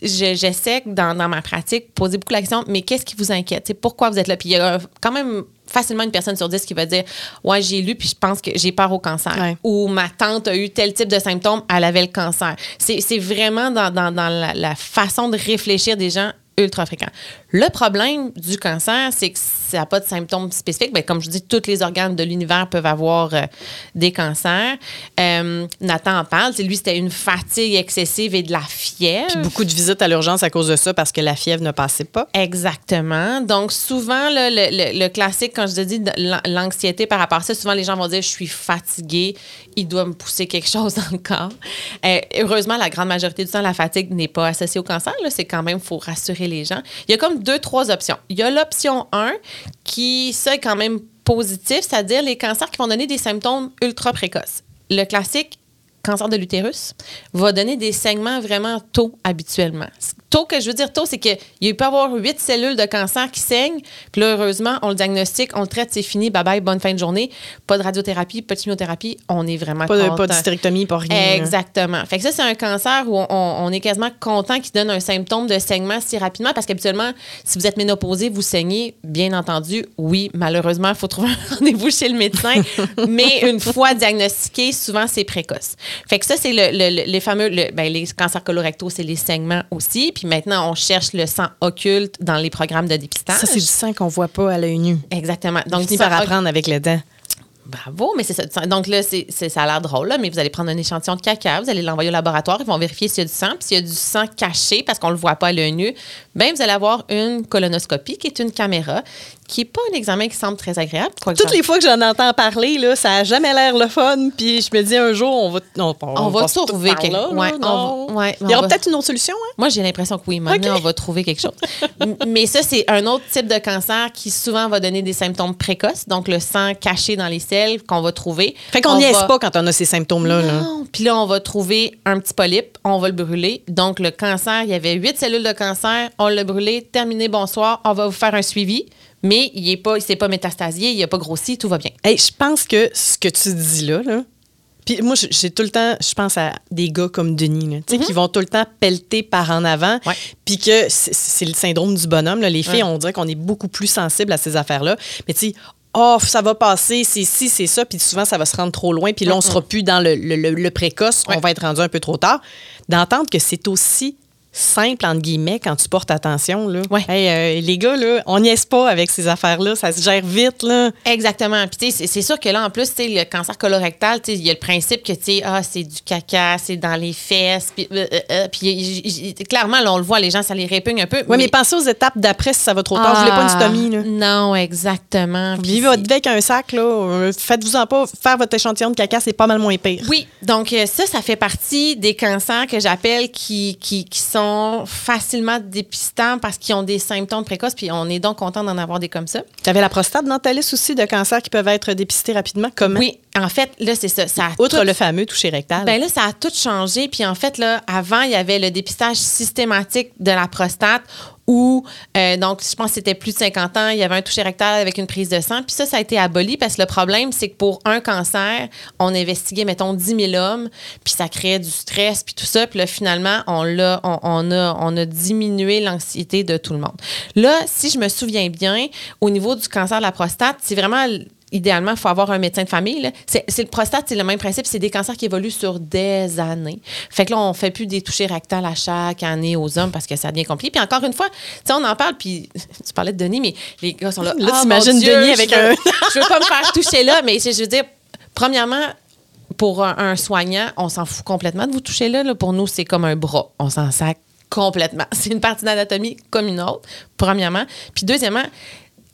j'essaie dans, dans ma pratique poser beaucoup la question, mais qu'est-ce qui vous inquiète? Pourquoi vous êtes là? Puis il y a quand même facilement une personne sur dix qui va dire Ouais, j'ai lu, puis je pense que j'ai peur au cancer. Ouais. Ou ma tante a eu tel type de symptômes, elle avait le cancer. C'est, vraiment dans, dans- dans la, la façon de réfléchir des gens ultra fréquents. Le problème du cancer, c'est que ça n'a pas de symptômes spécifiques. Ben, comme je dis, tous les organes de l'univers peuvent avoir euh, des cancers. Euh, Nathan en parle. C'est lui, c'était une fatigue excessive et de la fièvre. Puis beaucoup de visites à l'urgence à cause de ça parce que la fièvre ne passait pas. Exactement. Donc, souvent, là, le, le- le classique, quand je te dis l'anxiété par rapport à ça, souvent, les gens vont dire Je suis fatiguée, il doit me pousser quelque [laughs] chose dans le corps. Euh, heureusement, la grande majorité du temps, la fatigue n'est pas associée au cancer. C'est quand même, il faut rassurer les gens. Il y a comme deux, trois options. Il y a l'option 1 qui, ça, est quand même positif, c'est-à-dire les cancers qui vont donner des symptômes ultra précoces. Le classique, cancer de l'utérus, va donner des saignements vraiment tôt habituellement. Tôt, que je veux dire tôt, c'est qu'il peut y avoir huit cellules de cancer qui saignent, puis là, heureusement, on le diagnostique, on le traite, c'est fini, bye bye, bonne fin de journée. Pas de radiothérapie, pas de chimiothérapie, on est vraiment Pas de, content. pas d'hystérectomie, pas rien. Exactement. Fait que ça, c'est un cancer où on, on est quasiment content qu'il donne un symptôme de saignement si rapidement parce qu'habituellement, si vous êtes ménopausé, vous saignez, bien entendu, oui, malheureusement, il faut trouver un [laughs] rendez-vous chez le médecin. mais une fois diagnostiqué, souvent, c'est précoce. Fait que ça, c'est le, le- le- les fameux, le- ben, les cancers colorectaux, c'est les saignements aussi. Puis maintenant, on cherche le sang occulte dans les programmes de dépistage. Ça, c'est du sang qu'on voit pas à l'œil nu. Exactement. Donc, Donc, finit par apprendre avec le temps. Bravo, mais c'est ça. Donc là, c'est, c'est- ça a l'air drôle, là, mais vous allez prendre un échantillon de caca, vous allez l'envoyer au laboratoire, ils vont vérifier s'il y a du sang. Puis s'il y a du sang caché, parce qu'on ne le voit pas à l'œil nu, ben vous allez avoir une colonoscopie, qui est une caméra, qui n'est pas un examen qui semble très agréable. Toutes les fois que j'en entends parler, là, ça a jamais l'air le fun. Puis je me dis un jour, on va, on, On va passe tout trouver quelque- là, ouais, on va- Il y on aura va- peut-être une autre solution. Hein? Moi, j'ai l'impression que oui, maintenant, on va trouver quelque chose. Mais ça, c'est un autre type de cancer qui souvent va donner des symptômes précoces, donc le sang caché dans les selles qu'on va trouver. Fait qu'on On n'y est va- pas quand on a ces symptômes-là. là. Non. Puis là, on va trouver un petit polype, on va le brûler. Donc, le cancer, il y avait huit cellules de cancer, on l'a brûlé, terminé, bonsoir, on va vous faire un suivi. Mais il n'est pas, il s'est pas métastasié, il n'a pas grossi, tout va bien. Hey, je pense que ce que tu dis là, là puis moi, j'ai- tout le temps, je pense à des gars comme Denis, là, qui vont tout le temps pelleter par en avant, puis que c'est- c'est le syndrome du bonhomme. là. Les filles, Ouais. on dirait qu'on est beaucoup plus sensible à ces affaires-là. Mais tu sais, oh, ça va passer, c'est ci, c'est ça, puis souvent, ça va se rendre trop loin, puis là, on sera plus dans le, le- le- le précoce, Ouais. on va être rendu un peu trop tard. D'entendre que c'est aussi simple, entre guillemets, quand tu portes attention. Là. Ouais. Hey, euh, les gars, là, on n'y est pas avec ces affaires-là. Ça se gère vite. Là. Exactement. Puis, tu sais, c'est- sûr que là, en plus, tu sais, le cancer colorectal, tu sais, il y a le principe que, tu sais, ah, c'est du caca, c'est dans les fesses. Puis, euh, euh, clairement, là, on le voit, les gens, ça les répugne un peu. Oui, mais pensez aux étapes d'après si ça va trop tard. Vous voulez pas une Ah, stomie. Là. Non, exactement. Puis Vivez votre vie avec un sac. là. Faites-vous-en pas. Faire votre échantillon de caca, c'est pas mal moins pire. Oui, donc ça, ça fait partie des cancers que j'appelle qui, qui, qui sont facilement dépistables parce qu'ils ont des symptômes précoces, puis on est donc content d'en avoir des comme ça. Tu avais la prostate dans ta liste aussi de cancers qui peuvent être dépistés rapidement? Comment? Oui, en fait, là, c'est ça. Outre tout- le fameux toucher rectal. Ben là, ça a tout changé. Puis en fait, là, avant, il y avait le dépistage systématique de la prostate où, euh, donc, je pense que c'était plus de 50 ans, il y avait un toucher rectal avec une prise de sang. Puis ça, ça a été aboli parce que le problème, c'est que pour un cancer, on investiguait, mettons, 10 000 hommes, puis ça créait du stress, puis tout ça. Puis là, finalement, on, l'a, on a, on a diminué l'anxiété de tout le monde. Là, si je me souviens bien, au niveau du cancer de la prostate, c'est vraiment idéalement, il faut avoir un médecin de famille. C'est, le prostate, c'est le même principe. C'est des cancers qui évoluent sur des années. Fait que là, on fait plus des touchés rectales à chaque année aux hommes parce que ça devient compliqué. Puis encore une fois, tu sais, on en parle, puis [laughs] tu parlais de Denis, mais les gars sont là. Là, Ah, t'imagines Denis avec un- [laughs] je veux pas me faire toucher là, mais je je veux dire, premièrement, pour un, un soignant, on s'en fout complètement de vous toucher là. là. Pour nous, c'est comme un bras. On s'en sac complètement. [laughs] C'est une partie d'anatomie comme une autre, premièrement. Puis deuxièmement,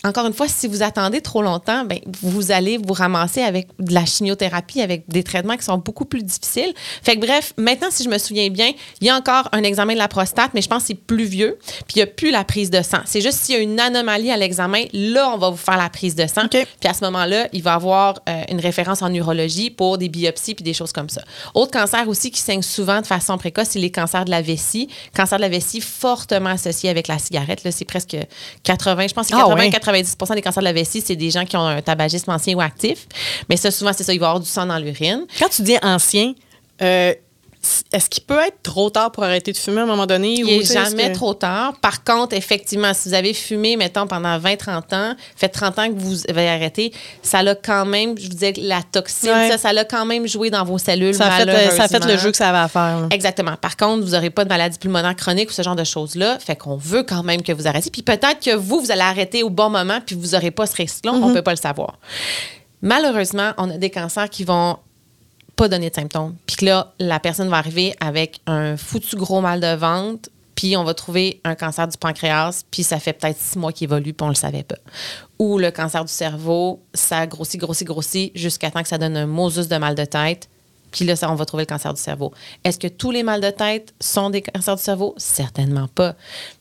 encore une fois, si vous attendez trop longtemps, ben, vous allez vous ramasser avec de la chimiothérapie, avec des traitements qui sont beaucoup plus difficiles. Fait que bref, maintenant, si je me souviens bien, il y a encore un examen de la prostate, mais je pense que c'est plus vieux, puis il n'y a plus la prise de sang. C'est juste s'il y a une anomalie à l'examen, là, on va vous faire la prise de sang. Puis à ce moment-là, il va y avoir euh, une référence en urologie pour des biopsies puis des choses comme ça. Autre cancer aussi qui saigne souvent de façon précoce, c'est les cancers de la vessie. Cancer de la vessie fortement associé avec la cigarette. Là, c'est presque 80, je pense que c'est Ah 80 ouais. 90 des cancers de la vessie, c'est des gens qui ont un tabagisme ancien ou actif. Mais ça, souvent, c'est ça, il va y avoir du sang dans l'urine. Quand tu dis ancien, euh, est-ce qu'il peut être trop tard pour arrêter de fumer à un moment donné? Il n'est jamais que- trop tard. Par contre, effectivement, si vous avez fumé, mettons, pendant 20-30 ans, fait 30 ans que vous avez arrêté, ça l'a quand même, je vous disais, la toxine, Ouais. ça, ça l'a quand même joué dans vos cellules. Ça a, fait, euh, ça a fait le jeu que ça avait à faire. là. Exactement. Par contre, vous n'aurez pas de maladie pulmonaire chronique ou ce genre de choses-là. Fait qu'on veut quand même que vous arrêtiez. Puis peut-être que vous, vous allez arrêter au bon moment, puis vous n'aurez pas ce risque-là. On ne peut pas le savoir. Malheureusement, on a des cancers qui vont pas donner de symptômes. Puis que là, la personne va arriver avec un foutu gros mal de ventre, puis on va trouver un cancer du pancréas, puis ça fait peut-être six mois qu'il évolue, puis on le savait pas. Ou le cancer du cerveau, ça grossit, grossit, grossit, jusqu'à temps que ça donne un mosus de mal de tête. Puis là, ça, on va trouver le cancer du cerveau. Est-ce que tous les mal de tête sont des cancers du cerveau? Certainement pas.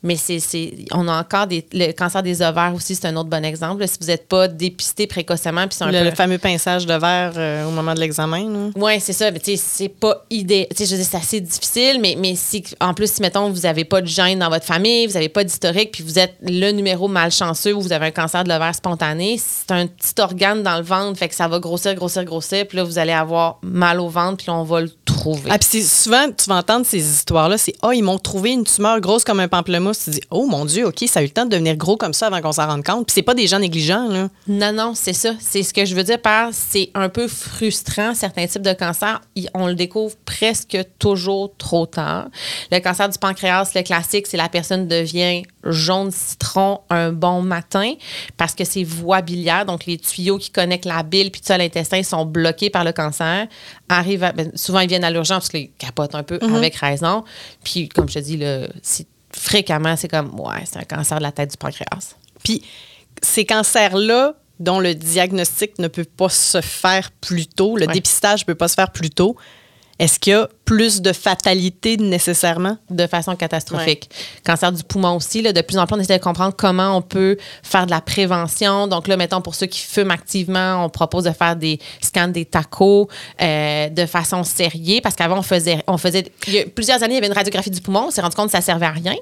Mais c'est, c'est- on a encore des, le cancer des ovaires aussi, c'est un autre bon exemple. Si vous n'êtes pas dépisté précocement, puis c'est un Le, peu... le fameux pinçage de verre euh, au moment de l'examen. Oui, c'est ça. Mais tu sais, c'est pas idée. Tu sais, je c'est assez difficile, mais, mais si, en plus, si, mettons, vous n'avez pas de gène dans votre famille, vous n'avez pas d'historique, puis vous êtes le numéro malchanceux ou vous avez un cancer de l'ovaire spontané, c'est un petit organe dans le ventre, fait que ça va grossir, grossir, grossir, puis là, vous allez avoir mal au ventre, là, on Ah, puis souvent, tu vas entendre ces histoires-là, c'est « Ah, ils m'ont trouvé une tumeur grosse comme un pamplemousse. » Tu dis « Oh mon Dieu, OK, ça a eu le temps de devenir gros comme ça avant qu'on s'en rende compte. » Puis c'est pas des gens négligents, là. Non, non, c'est ça. C'est ce que je veux dire par c'est un peu frustrant, certains types de cancers. On le découvre presque toujours trop tard. Le cancer du pancréas, le classique, c'est la personne devient jaune citron un bon matin parce que c'est voie biliaire, donc les tuyaux qui connectent la bile puis tout ça, l'intestin sont bloqués par le cancer. Arrive à- ben, souvent, ils viennent à l'urgence parce qu'ils capotent un peu avec raison. Puis, comme je te dis, là, fréquemment, c'est comme, ouais, c'est un cancer de la tête du pancréas. Puis ces cancers-là, dont le diagnostic ne peut pas se faire plus tôt, le Ouais. dépistage ne peut pas se faire plus tôt, est-ce qu'il y a plus de fatalité nécessairement? de façon catastrophique. Cancer du poumon aussi, là, de plus en plus, on essaie de comprendre comment on peut faire de la prévention. Donc là, mettons, pour ceux qui fument activement, on propose de faire des scans des tacos euh, de façon sérieuse parce qu'avant, on faisait, on faisait, il y a plusieurs années, il y avait une radiographie du poumon, on s'est rendu compte que ça servait à rien.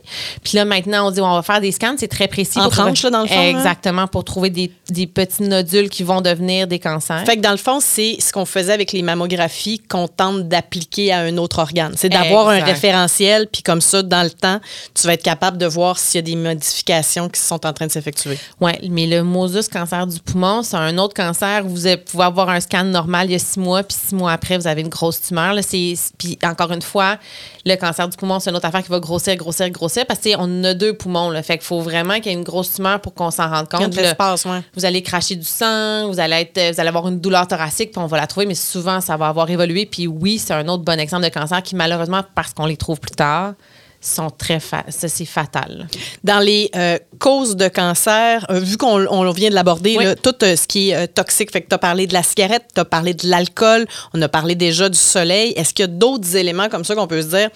Puis là, maintenant, on dit, on va faire des scans, c'est très précis. En pour trouver- tranches, là, dans le fond, là? Exactement, pour trouver des, des petits nodules qui vont devenir des cancers. Fait que dans le fond, c'est ce qu'on faisait avec les mammographies qu'on tente d'appliquer à un autre organe. C'est d'avoir un référentiel, puis comme ça, dans le temps, tu vas être capable de voir s'il y a des modifications qui sont en train de s'effectuer. Oui, mais le mosus cancer du poumon, c'est un autre cancer où vous pouvez avoir un scan normal il y a six mois, puis six mois après, vous avez une grosse tumeur. Là, C'est- puis encore une fois, le cancer du poumon, c'est une autre affaire qui va grossir, grossir, grossir, parce qu'on a deux poumons. Là, fait qu'il faut vraiment qu'il y ait une grosse tumeur pour qu'on s'en rende compte. Là, ouais. vous allez cracher du sang, vous allez, être, vous allez avoir une douleur thoracique, puis on va la trouver, mais souvent, ça va avoir évolué. Puis oui, c'est un autre bon exemple de cancer qui, malheureusement, parce qu'on les trouve plus tard, sont très fa- c'est fatal. Dans les euh, causes de cancer, euh, vu qu'on on vient de l'aborder, Oui. tout euh, ce qui est toxique, fait que tu as parlé de la cigarette, tu as parlé de l'alcool, on a parlé déjà du soleil. Est-ce qu'il y a d'autres éléments comme ça qu'on peut se dire,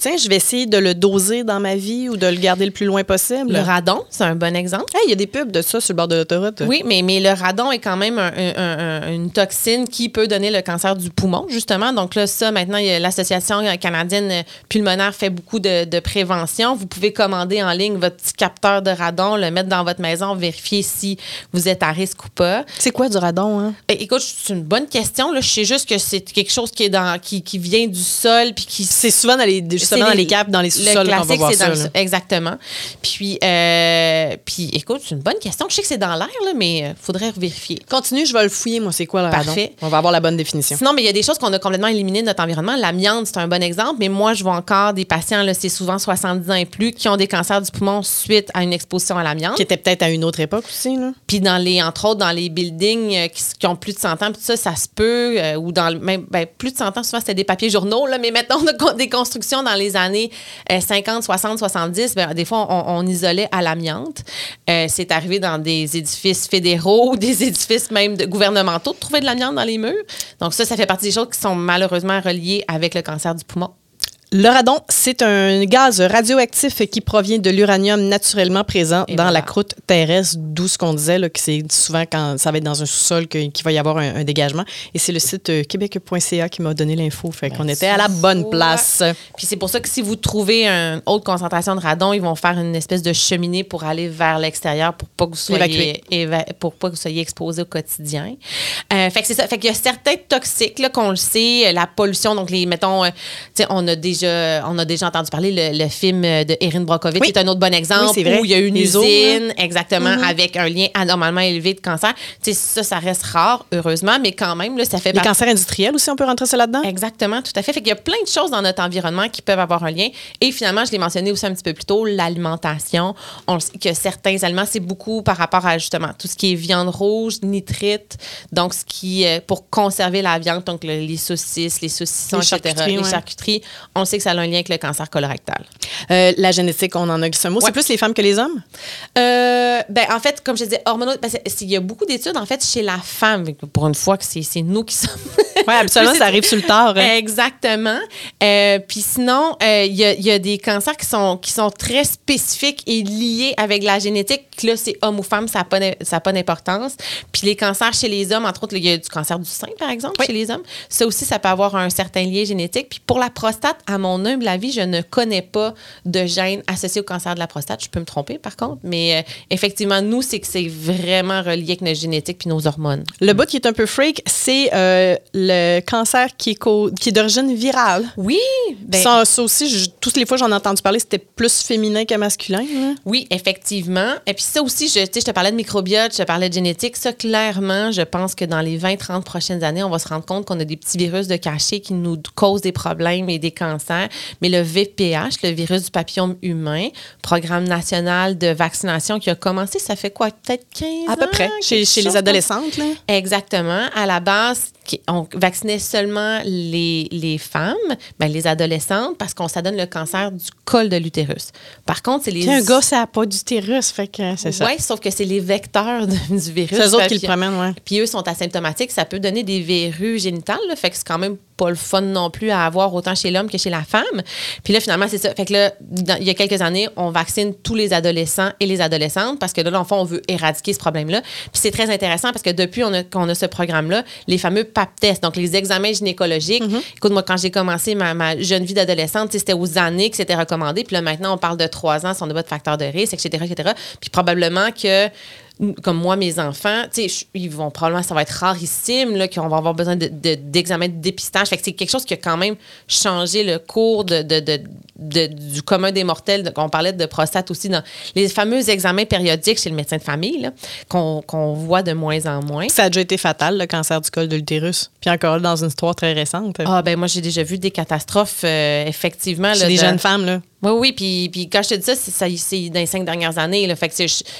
tiens, je vais essayer de le doser dans ma vie ou de le garder le plus loin possible? Le radon, c'est un bon exemple. Hey, Il y a des pubs de ça sur le bord de l'autoroute. Oui, mais, mais le radon est quand même un- un- un- une toxine qui peut donner le cancer du poumon, justement. Donc là, ça, maintenant, l'Association canadienne pulmonaire fait beaucoup de, de prévention. Vous pouvez commander en ligne votre petit capteur de radon, le mettre dans votre maison, vérifier si vous êtes à risque ou pas. C'est quoi du radon? Hein? Eh, Écoute, c'est une bonne question. Là. Je sais juste que c'est quelque chose qui, est dans, qui, qui vient du sol puis qui C'est souvent dans les, justement dans les- caves, dans les le sous-sols va classique, voir c'est ça. dans le là. sol. Exactement. Puis, euh, puis écoute, c'est une bonne question. Je sais que c'est dans l'air, là, mais il faudrait vérifier. Continue, je vais le fouiller, moi, c'est quoi le radon? Parfait. On va avoir la bonne définition. Sinon, mais il y a des choses qu'on a complètement éliminées de notre environnement. L'amiante, c'est un bon exemple, mais moi, je vois encore des patients, là, c'est souvent 70 ans et plus, qui ont des cancers du poumon suite à une exposition à l'amiante. Qui était peut-être à une autre époque aussi. Là. Puis dans les, entre autres, dans les buildings euh, qui, qui ont plus de 100 ans, puis tout ça, ça se peut. euh, ou dans le même, ben, plus de 100 ans, souvent, c'était des papiers journaux, là, mais mettons [laughs] de con- des constructions dans les années euh, 50, 60, 70, ben, des fois, on, isolait à l'amiante. Euh, c'est arrivé dans des édifices fédéraux des [laughs] édifices même gouvernementaux de trouver de l'amiante dans les murs. Donc ça, ça fait partie des choses qui sont malheureusement reliées avec le cancer du poumon. Le radon, c'est un gaz radioactif qui provient de l'uranium naturellement présent Et dans voilà. la croûte terrestre, d'où ce qu'on disait, là, que c'est souvent quand ça va être dans un sous-sol qu'il va y avoir un, un dégagement. Et c'est le site euh, québec.ca qui m'a donné l'info. Fait qu'on était à la bonne place. Puis c'est pour ça que si vous trouvez une haute concentration de radon, ils vont faire une espèce de cheminée pour aller vers l'extérieur pour pas que vous soyez éva- pour pas que vous soyez exposé au quotidien. Euh, fait que c'est ça. Fait qu'il y a certains toxiques là qu'on le sait, la pollution. Donc les mettons, euh, on a déjà on a déjà entendu parler le, le film de Erin Brockovich, Oui. qui est un autre bon exemple Oui, où il y a une usine exactement avec un lien anormalement élevé de cancer. Tu sais ça, ça reste rare heureusement, mais quand même là, ça fait Les cancers industriels aussi, on peut rentrer ça là-dedans? Exactement, tout à fait. Fait qu'il y a plein de choses dans notre environnement qui peuvent avoir un lien. Et finalement, je l'ai mentionné aussi un petit peu plus tôt, l'alimentation. On sait que certains aliments, c'est beaucoup par rapport à justement tout ce qui est viande rouge, nitrite, donc ce qui, pour conserver la viande, donc le- les saucisses, les saucissons, Les etc., charcuteries, les ouais. charcuteries, on sait que ça a un lien avec le cancer colorectal? Euh, la génétique, on en a glissé un mot. Ouais. C'est plus les femmes que les hommes? Euh, ben, en fait, comme je disais, hormonaux, c'est- il y a beaucoup d'études, en fait, chez la femme. Pour une fois que c'est nous qui sommes [laughs] Oui, habituellement, ça arrive sur le tard. hein. Exactement. Euh, Puis sinon, il y, a, il y a des cancers qui sont, qui sont très spécifiques et liés avec la génétique. Là, c'est homme ou femme, ça n'a pas, ça d'importance. Puis les cancers chez les hommes, entre autres, il y a du cancer du sein, par exemple, Oui. chez les hommes. Ça aussi, ça peut avoir un certain lien génétique. Puis pour la prostate, à mon humble avis, je ne connais pas de gène associé au cancer de la prostate. Je peux me tromper, par contre. Mais euh, effectivement, nous, c'est que c'est vraiment relié avec notre génétique puis nos hormones. Le bout qui est un peu freak, c'est euh, le cancer qui est, co- qui est d'origine virale. Oui, ben, ça, ça aussi, je- toutes les fois que j'en ai entendu parler, c'était plus féminin que masculin. Oui, effectivement. Et puis ça aussi, je te parlais de microbiote, je te parlais de génétique. Ça, clairement, je pense que dans les 20-30 prochaines années, on va se rendre compte qu'on a des petits virus de cachet qui nous causent des problèmes et des cancers. Mais le VPH, le virus du papillome humain, programme national de vaccination qui a commencé, ça fait quoi? Peut-être 15 À peu ans, près, chez, les adolescentes. Là. Exactement. À la base, qui- on vaccinait seulement les, les femmes, ben, les adolescentes, parce qu'on s'adonne le cancer du col de l'utérus. Par contre, c'est les... Puis un gars, ça n'a pas d'utérus, fait que c'est ça. Oui, sauf que c'est les vecteurs de- du virus. C'est eux autres qui le promènent, ouais. Puis eux sont asymptomatiques. Ça peut donner des verrues génitales. là. fait que c'est quand même pas le fun non plus à avoir autant chez l'homme que chez la femme. Puis là, finalement, c'est ça. Fait que là, dans- il y a quelques années, on vaccine tous les adolescents et les adolescentes parce que là, dans le fond, on veut éradiquer ce problème-là. Puis c'est très intéressant parce que depuis on a- qu'on a ce programme-là, les fameux PAP tests, donc les examens gynécologiques. Mm-hmm. Écoute, moi, quand j'ai commencé ma, ma jeune vie d'adolescente, c'était aux années que c'était recommandé. Puis là, maintenant, on parle de trois ans si on n'a pas de facteur de risque, etc., etc. Puis probablement que comme moi, mes enfants, tu sais, ils vont probablement, ça va être rarissime, là, qu'on va avoir besoin de, de, d'examen de dépistage. Fait que c'est quelque chose qui a quand même changé le cours de, de, de du commun des mortels. On parlait de prostate aussi dans les fameux examens périodiques chez le médecin de famille, qu'on, qu'on voit de moins en moins. Ça a déjà été fatal, le cancer du col de l'utérus. Puis encore dans une histoire très récente. Ah, ben moi, j'ai déjà vu des catastrophes, euh, effectivement. Chez là, les de- jeunes femmes, là. Oui, oui, puis, puis quand je te dis ça, c'est, dans les cinq dernières années. Là, fait que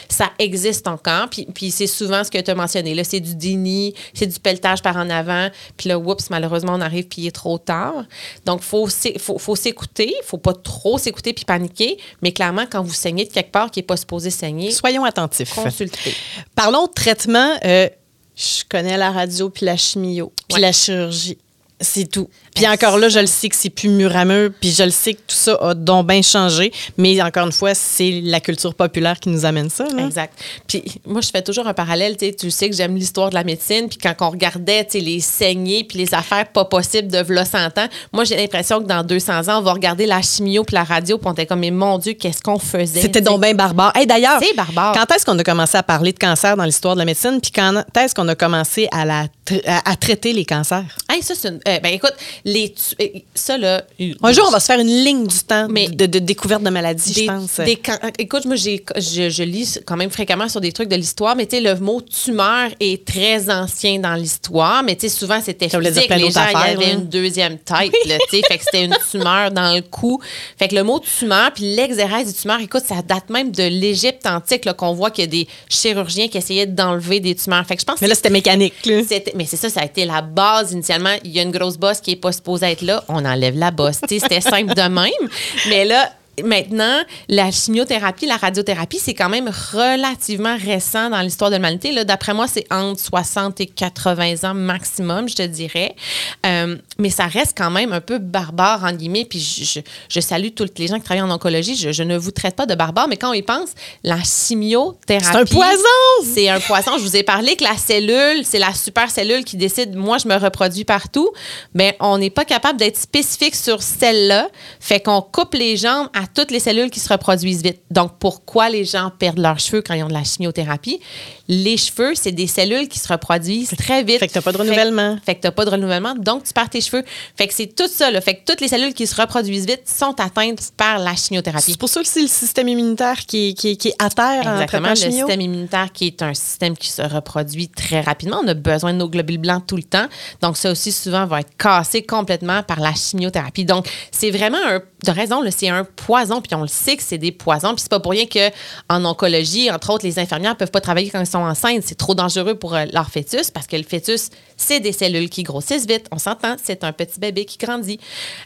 ça existe encore. Puis, puis c'est souvent ce que tu as mentionné. Là, c'est du déni, c'est du pelletage par en avant. Puis là, oups, malheureusement, on arrive puis il est trop tard. Donc, il faut, faut, faut s'écouter. Il faut pas trop s'écouter puis paniquer. Mais clairement, quand vous saignez de quelque part qui n'est pas supposé saigner, Soyons attentifs. consultez. Parlons de traitement. Euh, je connais la radio puis la chimio puis Ouais. la chirurgie. C'est tout. Puis encore là, je le sais que c'est plus mur à mur, puis je le sais que tout ça a donc bien changé. Mais encore une fois, c'est la culture populaire qui nous amène ça. là. Exact. Puis moi, je fais toujours un parallèle. Tu sais, que j'aime l'histoire de la médecine. Puis quand on regardait tu sais, les saignées puis les affaires pas possibles de v'là 100 ans, moi, j'ai l'impression que dans 200 ans, on va regarder la chimio puis la radio puis on était comme, mais mon Dieu, qu'est-ce qu'on faisait? C'était donc bien barbare. Hey, D'ailleurs, C'est barbare. quand est-ce qu'on a commencé à parler de cancer dans l'histoire de la médecine? Puis quand est-ce qu'on a commencé à, la tra- à, à traiter les cancers? Hey, ça, c'est une- euh, ben écoute, les tu- euh, ça, là. Un jour, on va se faire une ligne du temps Mais- de, de découverte de maladies, je pense. des can- écoute, moi, j'ai, je, je lis quand même fréquemment sur des trucs de l'histoire, mais tu sais, le mot tumeur est très ancien dans l'histoire, mais tu sais, souvent, c'était physique. Les gens, il y avait là. une deuxième tête, tu sais, fait que c'était une [laughs] tumeur dans le cou. Fait que le mot tumeur, puis l'exérèse du tumeur, écoute, ça date même de l'Égypte antique, qu'on voit qu'il y a des chirurgiens qui essayaient d'enlever des tumeurs. Fait que je pense Mais là, c'était mécanique. là. mais c'est ça, ça a été la base initialement. Il y a une grosse bosse qui est pas supposée être là, on enlève la bosse. C'était simple de même. Mais là, maintenant, la chimiothérapie, la radiothérapie, c'est quand même relativement récent dans l'histoire de l'humanité. D'après moi, c'est entre 60 et 80 ans maximum, je te dirais. Euh, mais ça reste quand même un peu barbare, en guillemets. Puis je, je- je salue toutes les gens qui travaillent en oncologie. Je, je ne vous traite pas de barbare, mais quand on y pense, la chimiothérapie. C'est un poison! C'est un poisson. Je vous ai parlé que la cellule, c'est la super cellule qui décide, moi, je me reproduis partout. Mais on n'est pas capable d'être spécifique sur celle-là. Fait qu'on coupe les jambes à toutes les cellules qui se reproduisent vite. Donc, pourquoi les gens perdent leurs cheveux quand ils ont de la chimiothérapie? Les cheveux, c'est des cellules qui se reproduisent très vite. Fait que t'as pas de renouvellement. Fait, que t'as pas de renouvellement, donc tu perds tes cheveux. Fait que c'est tout ça. Là. Fait que toutes les cellules qui se reproduisent vite sont atteintes par la chimiothérapie. C'est pour ça que c'est le système immunitaire qui est, qui est- qui est à terre en Exactement. Le chimio. système immunitaire qui est un système qui se reproduit très rapidement. On a besoin de nos globules blancs tout le temps. Donc, ça aussi, souvent, va être cassé complètement par la chimiothérapie. Donc, c'est vraiment un. De raison, c'est un poison. Puis on le sait que c'est des poisons. Puis c'est pas pour rien qu'en oncologie, entre autres, les infirmières peuvent pas travailler quand ils sont enceintes. C'est trop dangereux pour euh, leur fœtus parce que le fœtus, c'est des cellules qui grossissent vite. On s'entend, c'est un petit bébé qui grandit.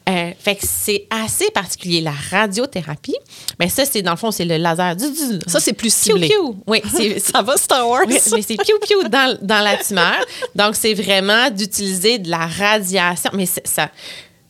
Euh, fait que c'est assez particulier. La radiothérapie, mais ça, c'est dans le fond, c'est le laser. Du, du- Ça, c'est plus ciblé. piou. Oui, [laughs] Ça va, Star Wars? oui, mais c'est piou piou dans, dans la tumeur. Donc, c'est vraiment d'utiliser de la radiation. Mais ça.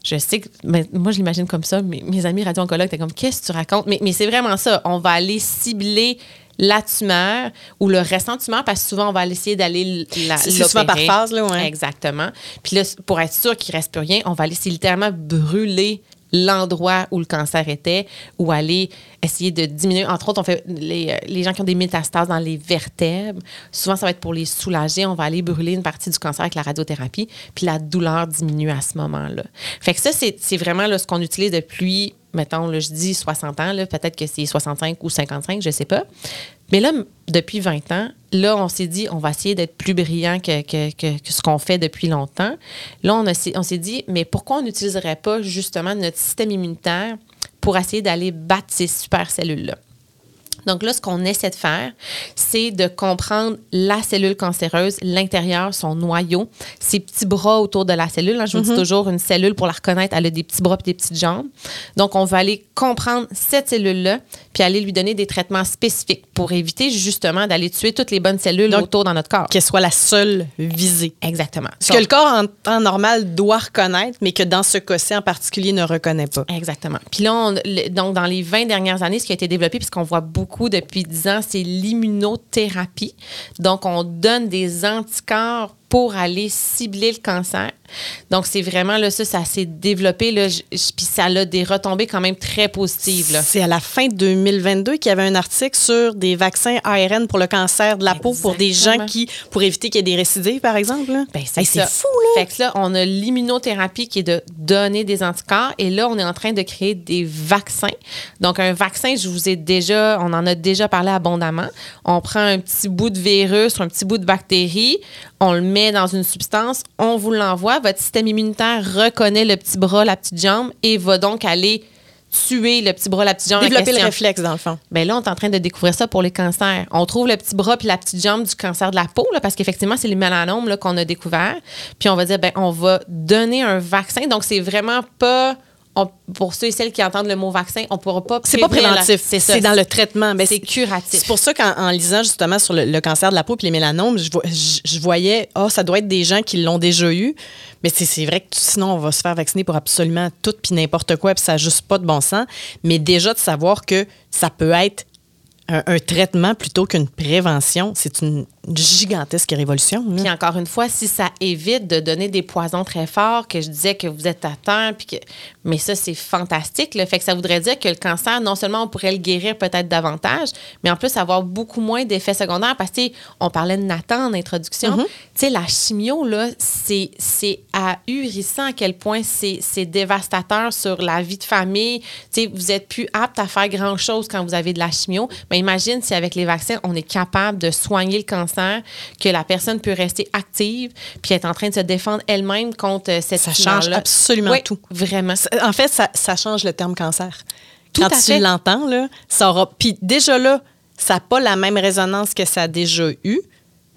Je sais que mais moi, je l'imagine comme ça. Mes, mes amis radio-oncologues étaient comme Qu'est-ce que tu racontes? Mais, mais c'est vraiment ça. On va aller cibler la tumeur ou le restant de tumeur parce que souvent, on va essayer d'aller la. C'est souvent par phase, là, ouais. Exactement. Puis là, pour être sûr qu'il ne reste plus rien, on va laisser littéralement brûler l'endroit où le cancer était ou aller essayer de diminuer. Entre autres, on fait les, gens qui ont des métastases dans les vertèbres. Souvent, ça va être pour les soulager. On va aller brûler une partie du cancer avec la radiothérapie, puis la douleur diminue à ce moment-là. Fait que ça, c'est vraiment ce qu'on utilise depuis, mettons, là, je dis 60 ans, peut-être que c'est 65 ou 55, je sais pas. Mais là, depuis 20 ans, là, on s'est dit, on va essayer d'être plus brillant que ce qu'on fait depuis longtemps. Là, on, a- on s'est dit, mais pourquoi on n'utiliserait pas justement notre système immunitaire pour essayer d'aller battre ces super cellules-là? Donc là, ce qu'on essaie de faire, c'est de comprendre la cellule cancéreuse, l'intérieur, son noyau, ses petits bras autour de la cellule. hein. je vous dis toujours, une cellule, pour la reconnaître, elle a des petits bras et des petites jambes. Donc, on va aller comprendre cette cellule-là, puis aller lui donner des traitements spécifiques pour éviter justement d'aller tuer toutes les bonnes cellules Donc, autour dans notre corps. Qu'elle soit la seule visée. Exactement. Ce que le corps en temps normal doit reconnaître, mais que dans ce cas-ci en particulier ne reconnaît pas. Exactement. Puis là, on- donc dans les 20 dernières années, ce qui a été développé, puisqu'on voit beaucoup depuis 10 ans, c'est l'immunothérapie. Donc, on donne des anticorps pour aller cibler le cancer. Donc, c'est vraiment là, ça, ça s'est développé, là, puis ça a des retombées quand même très positives. C'est à la fin 2022 qu'il y avait un article sur des vaccins ARN pour le cancer de la peau pour des gens qui, pour éviter qu'il y ait des récidives, par exemple. Ben, c'est fou, là. Fait que là, on a l'immunothérapie qui est de donner des anticorps et là, on est en train de créer des vaccins. Donc, un vaccin, je vous ai déjà, on en a déjà parlé abondamment. On prend un petit bout de virus, un petit bout de bactérie, on le met dans une substance, on vous l'envoie, votre système immunitaire reconnaît le petit bras, la petite jambe et va donc aller tuer le petit bras, la petite jambe. Développer le réflexe, dans le fond. Bien là, on est en train de découvrir ça pour les cancers. On trouve le petit bras puis la petite jambe du cancer de la peau, là, parce qu'effectivement, c'est les mélanomes qu'on a découvert. Puis on va dire, ben on va donner un vaccin. Donc, c'est vraiment pas pour ceux et celles qui entendent le mot vaccin, on ne pourra pas. C'est pas préventif, c'est dans le traitement. Ben, c'est curatif. C'est pour ça qu'en lisant justement sur le, cancer de la peau et les mélanomes, je, voyais, oh, ça doit être des gens qui l'ont déjà eu. Mais c'est vrai que sinon, on va se faire vacciner pour absolument tout puis n'importe quoi, puis ça n'a juste pas de bon sens. Mais déjà de savoir que ça peut être un, traitement plutôt qu'une prévention, c'est une gigantesque révolution. Puis encore une fois, si ça évite de donner des poisons très forts, que je disais que vous êtes atteint, puis que... mais ça, c'est fantastique. Le fait que ça voudrait dire que le cancer, non seulement on pourrait le guérir peut-être davantage, mais en plus avoir beaucoup moins d'effets secondaires. Parce que on parlait de Nathan en introduction. Mm-hmm. Tu sais, la chimio, là, c'est ahurissant à quel point c'est dévastateur sur la vie de famille. Tu sais, vous êtes plus apte à faire grand-chose quand vous avez de la chimio. Mais imagine si avec les vaccins, on est capable de soigner le cancer que la personne peut rester active puis être en train de se défendre elle-même contre euh, cette Ça change absolument tout. Vraiment. En fait, ça, change le terme cancer. Tout Quand tu l'entends, là, ça aura. Puis déjà là, ça n'a pas la même résonance que ça a déjà eu.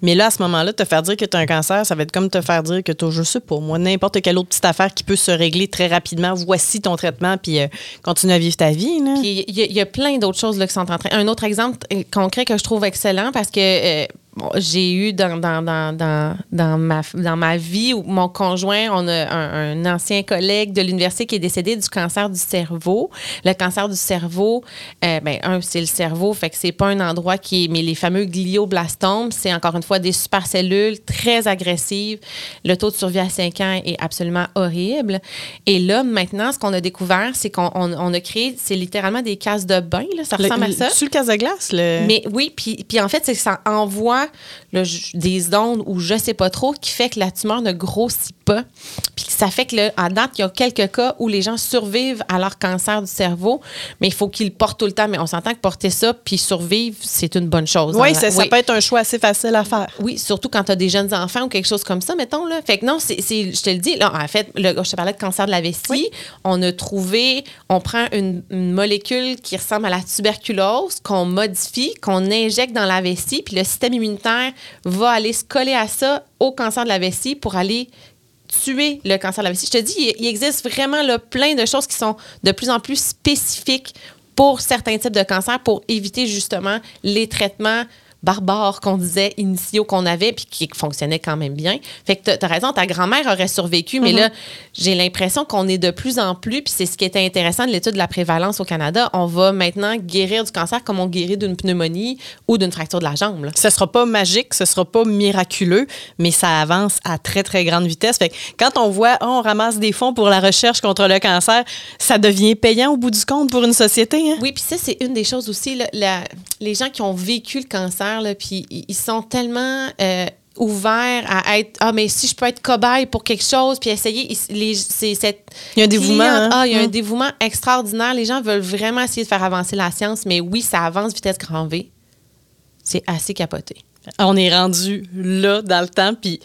Mais là, à ce moment-là, te faire dire que tu as un cancer, ça va être comme te faire dire que tu as, je sais pas, moi, n'importe quelle autre petite affaire qui peut se régler très rapidement. Voici ton traitement, puis euh, continue à vivre ta vie. Puis il y, a plein d'autres choses là, qui sont en train. Un autre exemple euh, concret que je trouve excellent, parce que j'ai eu dans, dans, dans, dans, ma, dans ma vie où mon conjoint, on a un, ancien collègue de l'université qui est décédé du cancer du cerveau. Le cancer du cerveau, euh, ben, un, c'est le cerveau, fait que c'est pas un endroit qui est. Mais les fameux glioblastomes, c'est encore une fois des supercellules très agressives. Le taux de survie à 5 ans est absolument horrible. Et là, maintenant, ce qu'on a découvert, c'est qu'on on, a créé, c'est littéralement des cases de bain, là, ça ressemble à ça. Sur le casse de glace, le... Mais oui, puis, puis en fait, c'est que ça envoie des ondes ou je sais pas trop qui fait que la tumeur ne grossit pas. Puis ça fait que, là, à date, il y a quelques cas où les gens survivent à leur cancer du cerveau, mais il faut qu'ils le portent tout le temps. Mais on s'entend que porter ça puis survivre, c'est une bonne chose. Oui, ça, peut être un choix assez facile à faire. Oui, surtout quand tu as des jeunes enfants ou quelque chose comme ça, mettons. Là. Fait que non, c'est, je te le dis, là, en fait, le, je te parlais de cancer de la vessie. On a trouvé, on prend une, une, molécule qui ressemble à la tuberculose, qu'on modifie, qu'on injecte dans la vessie, puis le système immunitaire va aller se coller à ça au cancer de la vessie pour aller tuer le cancer de la vessie. Je te dis, il, existe vraiment plein de choses qui sont de plus en plus spécifiques pour certains types de cancers pour éviter justement les traitements barbares qu'on disait initiaux qu'on avait puis qui fonctionnaient quand même bien. Fait que tu as raison, ta grand-mère aurait survécu, mais là, j'ai l'impression qu'on est de plus en plus, puis c'est ce qui était intéressant de l'étude de la prévalence au Canada, on va maintenant guérir du cancer comme on guérit d'une pneumonie ou d'une fracture de la jambe. Là. Ce sera pas magique, ce sera pas miraculeux, mais ça avance à très, très grande vitesse. Fait que quand on voit, oh, on ramasse des fonds pour la recherche contre le cancer, ça devient payant au bout du compte pour une société. Hein? Oui, puis ça, c'est une des choses aussi, les gens qui ont vécu le cancer, puis ils sont tellement euh, ouverts à être ah mais si je peux être cobaye pour quelque chose puis essayer les, c'est cette il y a un dévouement hein? ah il y a un dévouement extraordinaire. Les gens veulent vraiment essayer de faire avancer la science mais oui ça avance vitesse grand V. C'est assez capoté. On est rendu là dans le temps puis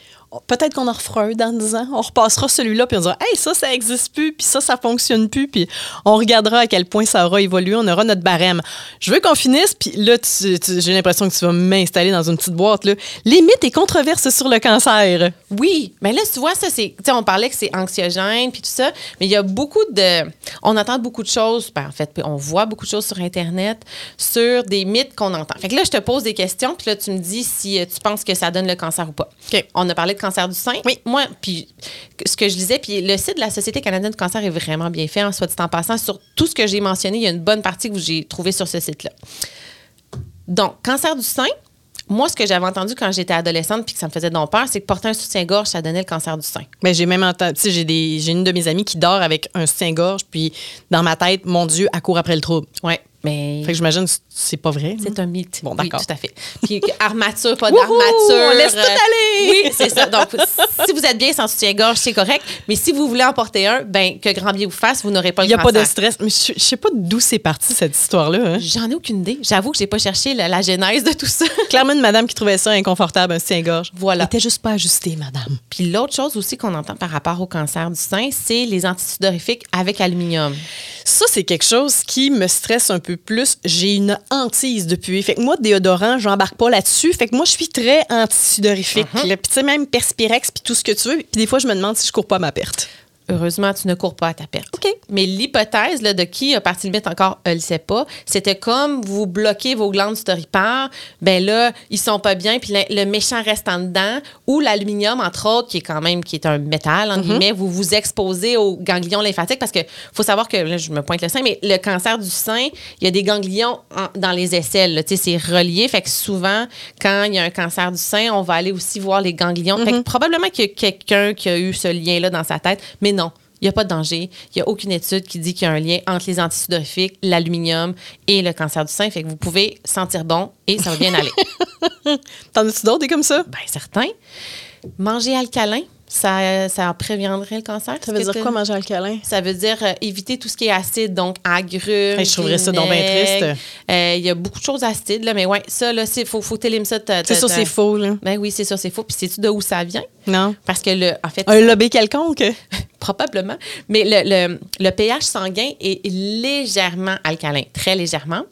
peut-être qu'on en refera un dans 10 ans. On repassera celui-là, puis on dira, hey, ça, ça n'existe plus, puis ça, ça fonctionne plus, puis on regardera à quel point ça aura évolué, on aura notre barème. Je veux qu'on finisse, puis là, j'ai l'impression que tu vas m'installer dans une petite boîte. Là. Les mythes et controverses sur le cancer. Oui, mais là, tu vois, ça, c'est. Tu sais, on parlait que c'est anxiogène, puis tout ça, mais il y a beaucoup de. On entend beaucoup de choses, ben, en fait, on voit beaucoup de choses sur Internet sur des mythes qu'on entend. Fait que là, je te pose des questions, puis là, tu me dis si euh, tu penses que ça donne le cancer ou pas. OK. On a parlé de cancer du sein. Oui. Moi, puis ce que je disais, puis le site de la Société canadienne du cancer est vraiment bien fait, en soit dit en passant. Sur tout ce que j'ai mentionné, il y a une bonne partie que j'ai trouvé sur ce site-là. Donc, cancer du sein, moi, ce que j'avais entendu quand j'étais adolescente puis que ça me faisait donc peur, c'est que porter un soutien-gorge, ça donnait le cancer du sein. Ben, j'ai même entendu, tu sais, j'ai une de mes amies qui dort avec un soutien-gorge, puis dans ma tête, mon Dieu, elle court après le trouble. Ouais. Mais Fait que j'imagine que c'est pas vrai. c'est un mythe. Bon, Oui, d'accord. tout à fait. Puis armature, pas d'armature. On laisse tout euh, aller! Oui, c'est ça. Donc, si vous êtes bien sans soutien-gorge, c'est correct. Mais si vous voulez en porter un, ben que grand bien vous fasse, vous n'aurez pas Il le n'y a pas de stress. Mais je, je sais pas d'où c'est parti, cette histoire-là. hein? J'en ai aucune idée. J'avoue que j'ai pas cherché la, la genèse de tout ça. [laughs] Clairement, une madame qui trouvait ça inconfortable, un soutien-gorge. Voilà. Il était juste pas ajusté, madame. Puis l'autre chose aussi qu'on entend par rapport au cancer du sein, c'est les antisudorifiques avec aluminium. Ça, c'est quelque chose qui me stresse un peu plus. J'ai une hantise depuis. Fait que moi, déodorant, j'embarque pas là-dessus. Fait que moi, je suis très antisudorifique. Uh-huh. Puis tu sais, même Perspirex, puis tout ce que tu veux. Puis des fois, je me demande si je cours pas à ma perte. Heureusement, tu ne cours pas à ta perte. OK. Mais l'hypothèse de qui a parti limite encore, elle le sait pas, c'était comme vous bloquez vos glandes sudoripares, ben là, ils sont pas bien, puis le, le méchant reste en dedans, ou l'aluminium, entre autres, qui est quand même qui est un métal, entre guillemets, vous vous exposez aux ganglions lymphatiques, parce que faut savoir que, là, je me pointe le sein, mais le cancer du sein, il y a des ganglions en- dans les aisselles, là. tu sais, c'est relié, fait que souvent, quand il y a un cancer du sein, on va aller aussi voir les ganglions. Fait que probablement qu'il y a quelqu'un qui a eu ce lien-là dans sa tête, mais non. Il n'y a pas de danger. Il n'y a aucune étude qui dit qu'il y a un lien entre les antisudorifiques, l'aluminium et le cancer du sein. Fait que vous pouvez sentir bon et ça va bien [laughs] aller. T'en as-tu d'autres comme ça? Bien, certain. Manger alcalin, ça, ça préviendrait le cancer. Ça veut dire quoi, manger alcalin? Ça veut dire euh, éviter tout ce qui est acide, donc agrumes. Hey, je trouverais ça donc bien triste. Euh, Il y a beaucoup de choses acides, là, mais ouais, ça, là, il faut, faut t'éliminer ça. C'est ta- c'est faux, là. Ben oui, c'est ça, c'est faux. Puis sais-tu de où ça vient? Non. Parce que, le, en fait, Un lobby quelconque? [laughs] Probablement. Mais le, le- le pH sanguin est légèrement alcalin, très légèrement.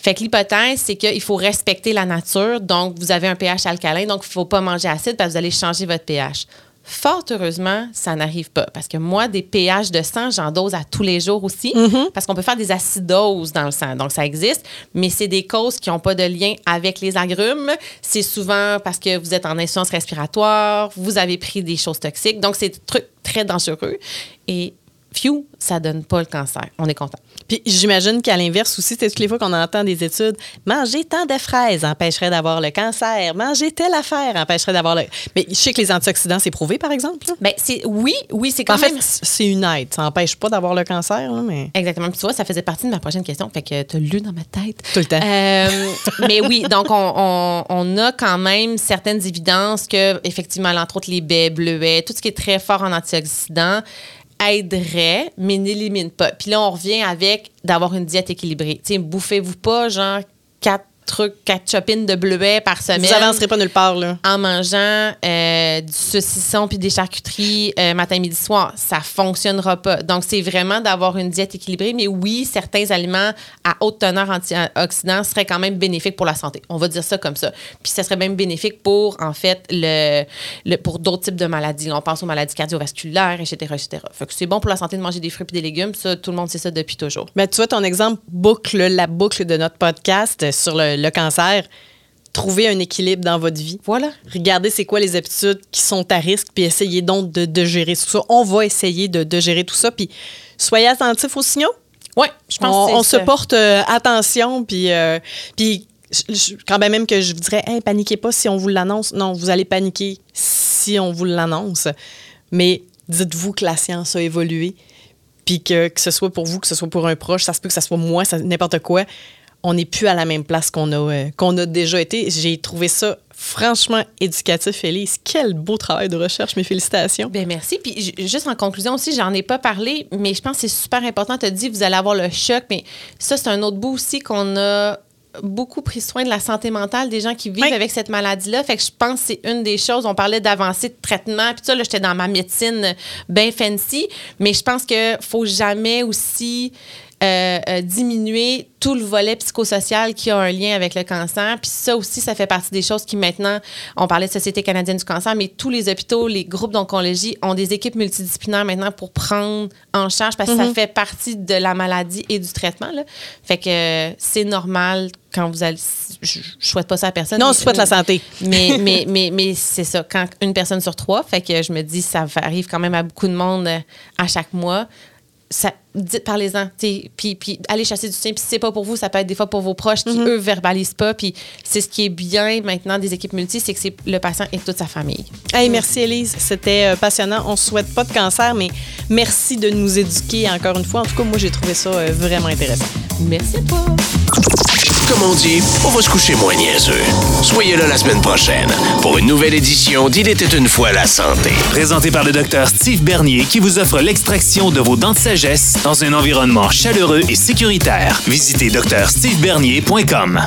Fait que l'hypothèse, c'est qu'il faut respecter la nature. Donc, vous avez un pH alcalin, donc il ne faut pas manger acide parce que vous allez changer votre pH. Fort heureusement, ça n'arrive pas. Parce que moi, des pH de sang, j'en dose à tous les jours aussi. Parce qu'on peut faire des acidoses dans le sang. Donc, ça existe. Mais c'est des causes qui n'ont pas de lien avec les agrumes. C'est souvent parce que vous êtes en insuffisance respiratoire, vous avez pris des choses toxiques. Donc, c'est des trucs très dangereux. Et, phew, ça donne pas le cancer. On est content. Puis j'imagine qu'à l'inverse aussi, c'est toutes les fois qu'on entend des études, manger tant de fraises empêcherait d'avoir le cancer, manger telle affaire empêcherait d'avoir le. Mais je sais que les antioxydants, c'est prouvé, par exemple. Ben, c'est, oui, oui, c'est quand En fait, même. c'est une aide. Ça n'empêche pas d'avoir le cancer, là, mais. Exactement. Puis tu vois, ça faisait partie de ma prochaine question. Fait que tu as lu dans ma tête. Tout le temps. Euh, mais oui, donc on, on- on a quand même certaines évidences que, effectivement, entre autres les baies, bleuets, tout ce qui est très fort en antioxydants aiderait, mais n'élimine pas. Puis là, on revient avec d'avoir une diète équilibrée. Tu sais, bouffez-vous pas, genre, quatre trucs, quatre chopines de bleuets par semaine Vous avancerez pas nulle part, là. en mangeant euh, du saucisson puis des charcuteries euh, matin, midi, soir. Ça fonctionnera pas. Donc, c'est vraiment d'avoir une diète équilibrée. Mais oui, certains aliments à haute teneur antioxydants seraient quand même bénéfiques pour la santé. On va dire ça comme ça. Puis, ça serait même bénéfique pour, en fait, le, le- pour d'autres types de maladies. On pense aux maladies cardiovasculaires, etc., etc. Fait que c'est bon pour la santé de manger des fruits et des légumes. Ça, tout le monde sait ça depuis toujours. Mais tu vois, ton exemple boucle la boucle de notre podcast sur le, le cancer. Trouvez un équilibre dans votre vie. Voilà. Regardez c'est quoi les habitudes qui sont à risque, puis essayez donc de, de gérer tout ça. On va essayer de, de gérer tout ça, puis soyez attentifs aux signaux. Oui, je pense on, que on se porte euh, attention, puis, euh, puis quand même que je vous dirais, hey, paniquez pas si on vous l'annonce. Non, vous allez paniquer si on vous l'annonce. Mais dites-vous que la science a évolué, puis que, que ce soit pour vous, que ce soit pour un proche, ça se peut que ce soit moi, n'importe quoi. On n'est plus à la même place qu'on a, euh, qu'on a déjà été. J'ai trouvé ça franchement éducatif, Élise. Quel beau travail de recherche, mes félicitations. Ben merci. Puis ju- juste en conclusion aussi, j'en ai pas parlé, mais je pense que c'est super important. Tu as dit, vous allez avoir le choc, mais ça, c'est un autre bout aussi qu'on a beaucoup pris soin de la santé mentale des gens qui vivent Oui. avec cette maladie-là. Fait que je pense que c'est une des choses. On parlait d'avancée de traitement. Puis ça, là, j'étais dans ma médecine bien fancy. Mais je pense que faut jamais aussi euh, euh, diminuer tout le volet psychosocial qui a un lien avec le cancer. Puis ça aussi, ça fait partie des choses qui maintenant, on parlait de Société canadienne du cancer, mais tous les hôpitaux, les groupes d'oncologie ont des équipes multidisciplinaires maintenant pour prendre en charge parce que ça fait partie de la maladie et du traitement. Là. Fait que euh, c'est normal quand vous allez... Je, je souhaite pas ça à personne. Non, on mais- souhaite la santé. mais, [laughs] mais, mais, mais c'est ça, quand une personne sur trois, fait que je me dis, ça arrive quand même à beaucoup de monde à chaque mois. Ça, dites, parlez-en. Puis, puis allez chasser du chien. Puis si c'est pas pour vous, ça peut être des fois pour vos proches qui, eux, verbalisent pas. Puis c'est ce qui est bien maintenant des équipes multi, c'est que c'est le patient et toute sa famille. Hey, merci, Elise. C'était euh, passionnant. On souhaite pas de cancer, mais merci de nous éduquer encore une fois. En tout cas, moi, j'ai trouvé ça euh, vraiment intéressant. Merci à toi. Comme on dit, on va se coucher moins niaiseux. Soyez là la semaine prochaine pour une nouvelle édition d'Il était une fois la santé. Présenté par le docteur Steve Bernier qui vous offre l'extraction de vos dents de sagesse dans un environnement chaleureux et sécuritaire. Visitez drstevebernier.com.